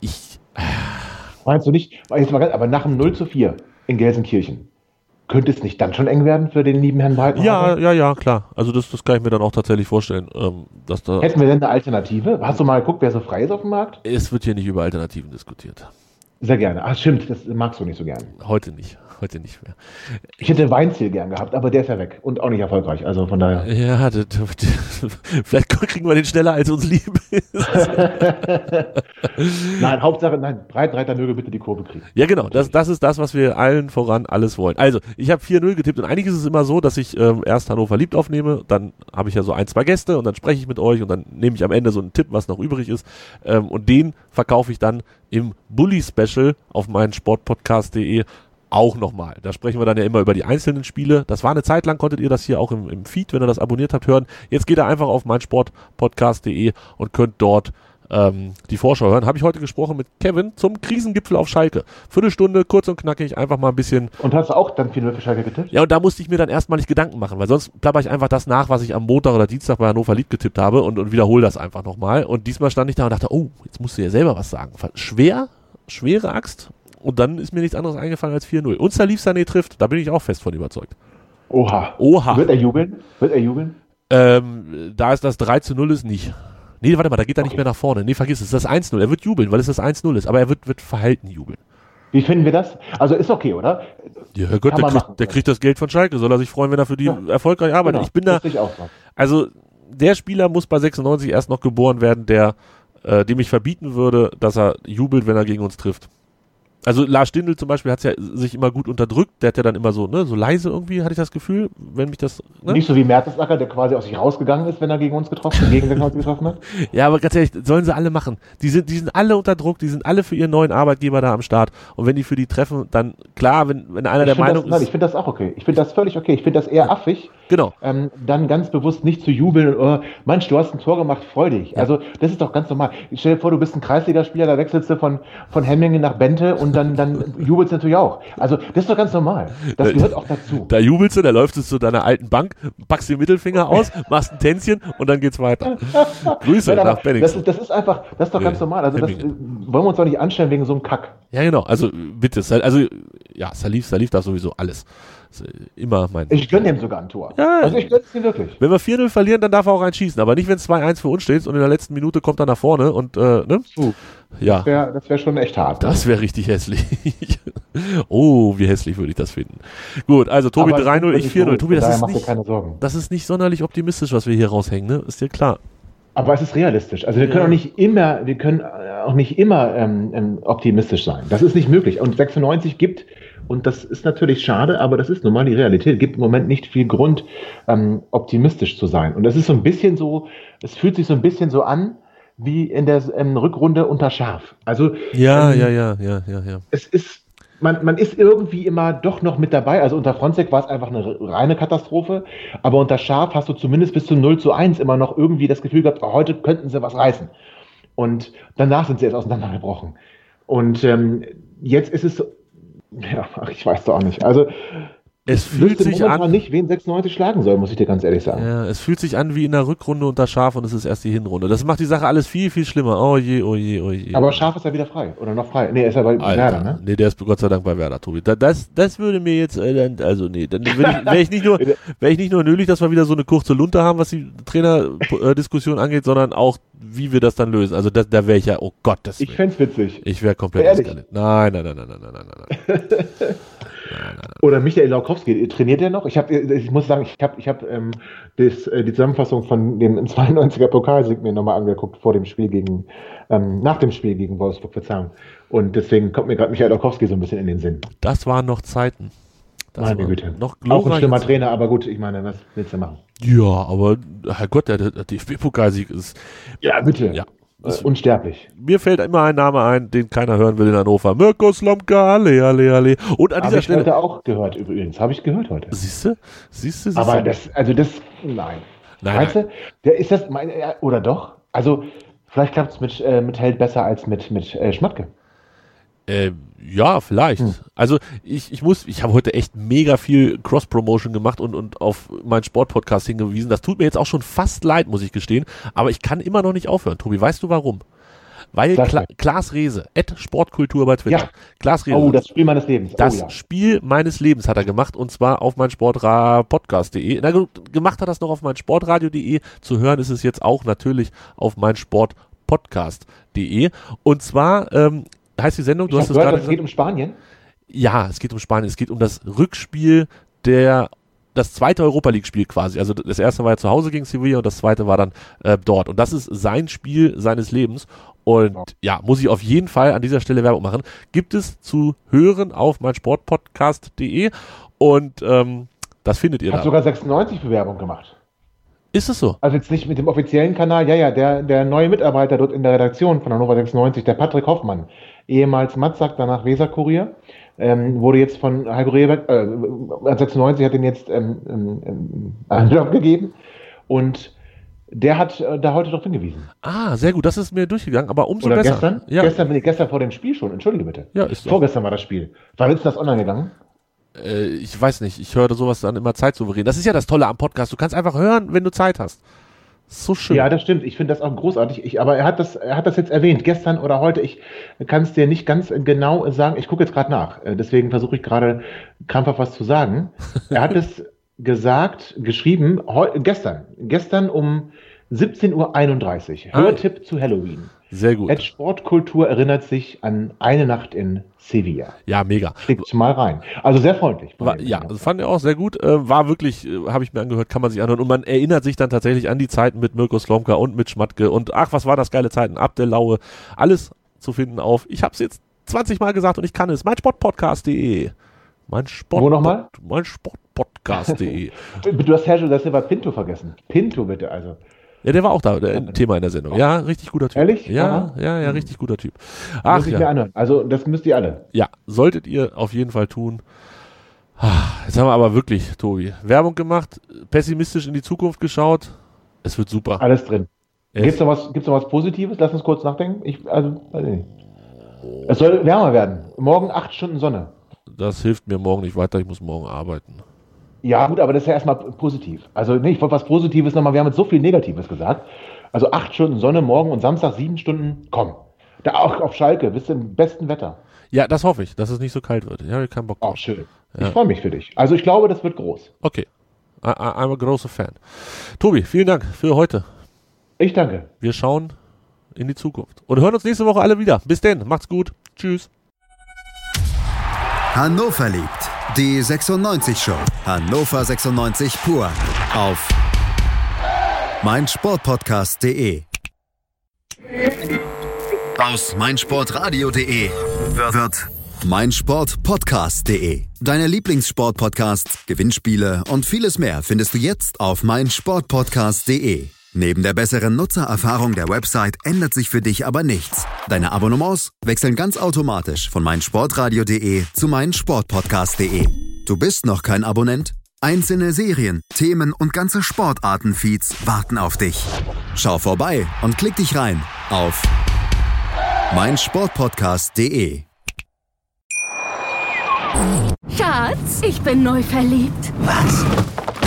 ich, Meinst du nicht, aber nach dem 0 zu 4 in Gelsenkirchen, könnte es nicht dann schon eng werden für den lieben Herrn Breitenreiter? ja, ja, ja, klar. Also das, das kann ich mir dann auch tatsächlich vorstellen, ähm, dass da, Hätten wir denn eine Alternative? Hast du mal geguckt, wer so frei ist auf dem Markt? es wird hier nicht über Alternativen diskutiert. Sehr gerne. Ach, stimmt, das magst du nicht so gern. Heute nicht, heute nicht mehr. Ich hätte Weinziel gern gehabt, aber der ist ja weg und auch nicht erfolgreich. Also von daher. Ja, das, das, vielleicht kriegen wir den schneller, als uns lieb ist. Nein, Hauptsache, nein, Breitenreiter möge bitte die Kurve kriegen. Ja, genau. Das, das ist das, was wir allen voran alles wollen. Also, ich habe 4-0 getippt und eigentlich ist es immer so, dass ich ähm, erst Hannover liebt aufnehme, dann habe ich ja so ein, zwei Gäste und dann spreche ich mit euch und dann nehme ich am Ende so einen Tipp, was noch übrig ist. Ähm, und den verkaufe ich dann im Bully-Special auf meinen Sportpodcast.de auch nochmal. Da sprechen wir dann ja immer über die einzelnen Spiele. Das war eine Zeit lang, konntet ihr das hier auch im, im Feed, wenn ihr das abonniert habt, hören. Jetzt geht ihr einfach auf meinsportpodcast.de und könnt dort ähm, die Vorschau hören. Habe ich heute gesprochen mit Kevin zum Krisengipfel auf Schalke. Viertelstunde, kurz und knackig, einfach mal ein bisschen. Und hast du auch dann viel für Schalke getippt? Ja, und da musste ich mir dann erstmal nicht Gedanken machen, weil sonst plapper ich einfach das nach, was ich am Montag oder Dienstag bei Hannover Lieb getippt habe und, und wiederhole das einfach nochmal. Und diesmal stand ich da und dachte, oh, jetzt musst du ja selber was sagen. Schwer, schwere Axt. Und dann ist mir nichts anderes eingefallen als 4-0. Und Salif Sané trifft, da bin ich auch fest von überzeugt. Oha. Oha. Wird er jubeln? Wird er jubeln? Ähm, da ist das 3 zu 0 ist nicht. Nee, warte mal, da geht er nicht Okay. mehr nach vorne. Nee, vergiss es, das ist 1-0. Er wird jubeln, weil es das 1-0 ist. Aber er wird, wird verhalten jubeln. Wie finden wir das? Also ist okay, oder? Ja, Herr Gott, der kriegt, der kriegt das Geld von Schalke. Soll er sich freuen, wenn er für die Ja. erfolgreich arbeitet? Genau, Ich bin da, ich also der Spieler muss bei 96 erst noch geboren werden, der äh, dem ich verbieten würde, dass er jubelt, wenn er gegen uns trifft. Also Lars Stindl zum Beispiel hat ja sich immer gut unterdrückt. Der hat ja dann immer so, ne, so leise irgendwie, hatte ich das Gefühl, wenn mich das. Ne? Nicht so wie Mertesacker, der quasi aus sich rausgegangen ist, wenn er gegen uns getroffen, gegen uns getroffen hat. Ja, aber ganz ehrlich, sollen sie alle machen. Die sind, die sind alle unter Druck, die sind alle für ihren neuen Arbeitgeber da am Start. Und wenn die für die treffen, dann klar, wenn, wenn einer Ich der Meinung das, nein, ich ist. finde das auch okay. Ich finde das völlig okay. Ich finde das eher affig, Genau. ähm, dann ganz bewusst nicht zu jubeln und, oh, Mensch, du hast ein Tor gemacht, freu dich. Also, das ist doch ganz normal. Stell dir vor, du bist ein Kreisligaspieler, da wechselst du von, von Hemmingen nach Bente und dann, dann jubelst du natürlich auch. Also, das ist doch ganz normal. Das gehört auch dazu. Da jubelst du, da läufst du zu deiner alten Bank, packst den Mittelfinger aus, machst ein Tänzchen und dann geht's weiter. Grüße Nein, nach Benning. das, ist, das ist einfach, das ist doch ganz normal. Also, das wollen wir uns doch nicht anstellen wegen so einem Kack. Ja, genau. Also bitte, also ja, Salif, Salif darf sowieso alles. Äh, immer mein. Ich gönne dem sogar ein Tor. Ja. also, ich gönne es ihm wirklich. Wenn wir 4-0 verlieren, dann darf er auch einschießen. Aber nicht, wenn es 2-1 für uns steht und in der letzten Minute kommt er nach vorne und, äh, ne? Ja, Das wäre wär schon echt hart. das wäre richtig hässlich. oh, wie hässlich würde ich das finden. Gut, also Tobi Aber 3-0, ich 4-0. Tobi, das ist nicht, keine Sorgen. das ist nicht sonderlich optimistisch, was wir hier raushängen, ne? Ist dir klar. Aber es ist realistisch. Also wir können Ja. auch nicht immer, wir können äh, auch nicht immer ähm, ähm, optimistisch sein. Das ist nicht möglich. Und 96 gibt, und das ist natürlich schade, aber das ist nun mal die Realität, gibt im Moment nicht viel Grund, ähm, optimistisch zu sein. Und das ist so ein bisschen so, es fühlt sich so ein bisschen so an, wie in der ähm, Rückrunde unter Schaf. Also Ja, ähm, ja, ja, ja, ja, ja. es ist, man, man ist irgendwie immer doch noch mit dabei. Also unter Fronzek war es einfach eine reine Katastrophe, aber unter Schaf hast du zumindest bis zu 0 zu 1 immer noch irgendwie das Gefühl gehabt, oh, heute könnten sie was reißen. Und danach sind sie jetzt auseinandergebrochen. Und ähm, jetzt ist es, so- ja, ich weiß doch auch nicht. Also Es fühlt sich an. nicht, wen 96 schlagen soll, muss ich dir ganz ehrlich sagen. Ja, es fühlt sich an wie in der Rückrunde unter Schaf und es ist erst die Hinrunde. Das macht die Sache alles viel, viel schlimmer. Oh je, oh je, oh je. Aber Schaf ist ja wieder frei. Oder noch frei. Nee, er ist ja bei Alter, Werder, ne? nee, der ist Gott sei Dank bei Werder, Tobi. Da, das, das würde mir jetzt, äh, also nee, dann wäre ich, nicht nur, wäre ich nicht nur nötig, dass wir wieder so eine kurze Lunte haben, was die Trainerdiskussion angeht, sondern auch, wie wir das dann lösen. Also das, da wäre ich ja, oh Gott, das Ich fänd's witzig. ich wäre komplett Ehrlich? eskaliert. Nein, nein, nein, nein, nein, nein, nein, nein. Oder Michael Laukowski, trainiert der noch? Ich, hab, ich muss sagen, ich habe ich hab, ähm, das, äh, die Zusammenfassung von dem 92er Pokalsieg mir nochmal angeguckt vor dem Spiel gegen, ähm, nach dem Spiel gegen Wolfsburg, Verzeihung. Und deswegen kommt mir gerade Michael Laukowski so ein bisschen in den Sinn. Das waren noch Zeiten. Das Meine Güte. Noch Auch ein schlimmer. Trainer, aber gut, ich meine, was willst du machen? Ja, aber Herrgott, der, der DFB-Pokalsieg ist, Ja, bitte. ja. Äh, unsterblich. Mir fällt immer ein Name ein, den keiner hören will in Hannover. Mirko Slomka, alle, alle, alle. Und an Habe dieser ich Stelle. heute auch gehört übrigens. Habe ich gehört heute. Siehst du? Siehst du? Aber das, also das, nein. Nein, Meinst du? Der ist das, mein, äh, oder doch? Also, vielleicht klappt es mit, äh, mit Held besser als mit, mit äh, Schmatke. Äh, ja, vielleicht. Hm. Also ich, ich muss, ich habe heute echt mega viel Cross-Promotion gemacht und, und auf meinen Sportpodcast hingewiesen. Das tut mir jetzt auch schon fast leid, muss ich gestehen. Aber ich kann immer noch nicht aufhören. Tobi, weißt du warum? Weil Kla. Klaas Rehse, Ed Sportkultur bei Twitter. Ja. Klaas Rehse. Oh, das Spiel meines Lebens. Das oh ja. Spiel meines Lebens hat er gemacht und zwar auf mein Sportpodcast.de. Na gut, gemacht hat er das noch auf mein Sportradio.de. Zu hören ist es jetzt auch natürlich auf mein Sportpodcast.de. Und zwar ähm, heißt die Sendung, du Ich hast es gerade es geht um Spanien. Ja, es geht um Spanien. Es geht um das Rückspiel der das zweite Europa League Spiel quasi. Also das erste war ja zu Hause gegen Sevilla und das zweite war dann äh, dort. Und das ist sein Spiel seines Lebens. Und Wow. ja, muss ich auf jeden Fall an dieser Stelle Werbung machen. Gibt es zu hören auf meinsportpodcast.de und ähm, das findet ihr Ich habe da. sogar 96 Bewerbung gemacht. Ist es so? Also jetzt nicht mit dem offiziellen Kanal, ja, ja, der, der neue Mitarbeiter dort in der Redaktion von Hannover 96, der Patrick Hoffmann, ehemals Matzak, danach Weser-Kurier, ähm, wurde jetzt von Heiko Rehberg, äh, 96 hat den jetzt ähm, ähm, ähm, einen Job gegeben und der hat äh, da heute darauf hingewiesen. Ah, sehr gut. Das ist mir durchgegangen, aber umso Oder besser. gestern? Ja, Gestern, nee, gestern vor dem Spiel schon, entschuldige bitte. ja, ist so. Vorgestern war das Spiel. Wann ist das online gegangen? Äh, ich weiß nicht. Ich höre sowas dann immer zeitsouverän. Das ist ja das Tolle am Podcast. Du kannst einfach hören, wenn du Zeit hast. So schön. Ja, das stimmt. Ich finde das auch großartig. Ich, aber er hat, das, er hat das jetzt erwähnt, gestern oder heute. Ich kann es dir nicht ganz genau sagen. Ich gucke jetzt gerade nach. Äh, Deswegen versuche ich gerade krampfhaft was zu sagen. Er hat es gesagt, geschrieben, gestern. Gestern um 17.31 Uhr. Ah. Hörtipp zu Halloween. Sehr gut. Ed Sportkultur erinnert sich an eine Nacht in Sevilla. Ja, mega. Klickt mal rein. Also sehr freundlich. War, ja, das fand ich auch sehr gut. Äh, war wirklich, äh, habe ich mir angehört, kann man sich anhören. Und man erinnert sich dann tatsächlich an die Zeiten mit Mirko Slomka und mit Schmatke. Und ach, was war das geile Zeiten. Abdelaue. Alles zu finden auf, ich habe es jetzt 20 Mal gesagt und ich kann es. Mein Sportpodcast.de. Mein Sport Wo nochmal? Mein Sportpodcast.de. Du hast da Silva Pinto vergessen. Pinto bitte, also. Ja, der war auch da, der, ein Thema in der Sendung. Ja, richtig guter Typ. Ehrlich? Ja, Aha. ja, ja, richtig guter Typ. Ach Muss ich mir ja. anhören. Also das müsst ihr alle. Ja, solltet ihr auf jeden Fall tun. Ah, Jetzt haben wir aber wirklich, Tobi, Werbung gemacht, pessimistisch in die Zukunft geschaut. Es wird super. Alles drin. Gibt es noch, was- gibt's noch was Positives? Lass uns kurz nachdenken. Ich, also, weiß ich nicht. Es soll wärmer werden. Morgen acht Stunden Sonne. Das hilft mir morgen nicht weiter, ich muss morgen arbeiten. Ja, gut, aber das ist ja erstmal positiv. Also, nee, ich wollte was Positives nochmal. Wir haben jetzt so viel Negatives gesagt. Also, acht Stunden Sonne morgen und Samstag sieben Stunden. Komm. Da auch auf Schalke. Bist du im besten Wetter. Ja, das hoffe ich, dass es nicht so kalt wird. Ich habe keinen Bock Auch drauf. schön. Ja. Ich freue mich für dich. Also, ich glaube, das wird groß. Okay. I, I, I'm a großer Fan. Tobi, vielen Dank für heute. Ich danke. Wir schauen in die Zukunft und hören uns nächste Woche alle wieder. Bis denn, macht's gut. Tschüss. Hannover liebt. Die 96 Show. Hannover 96 pur. Auf meinsportpodcast.de. Aus meinsportradio.de wird meinsportpodcast.de. Deine Lieblingssportpodcasts, Gewinnspiele und vieles mehr findest du jetzt auf meinsportpodcast.de. Neben der besseren Nutzererfahrung der Website ändert sich für dich aber nichts. Deine Abonnements wechseln ganz automatisch von meinsportradio.de zu meinsportpodcast.de. Du bist noch kein Abonnent? Einzelne Serien, Themen und ganze Sportarten-Feeds warten auf dich. Schau vorbei und klick dich rein auf meinsportpodcast.de. Schatz, ich bin neu verliebt. Was?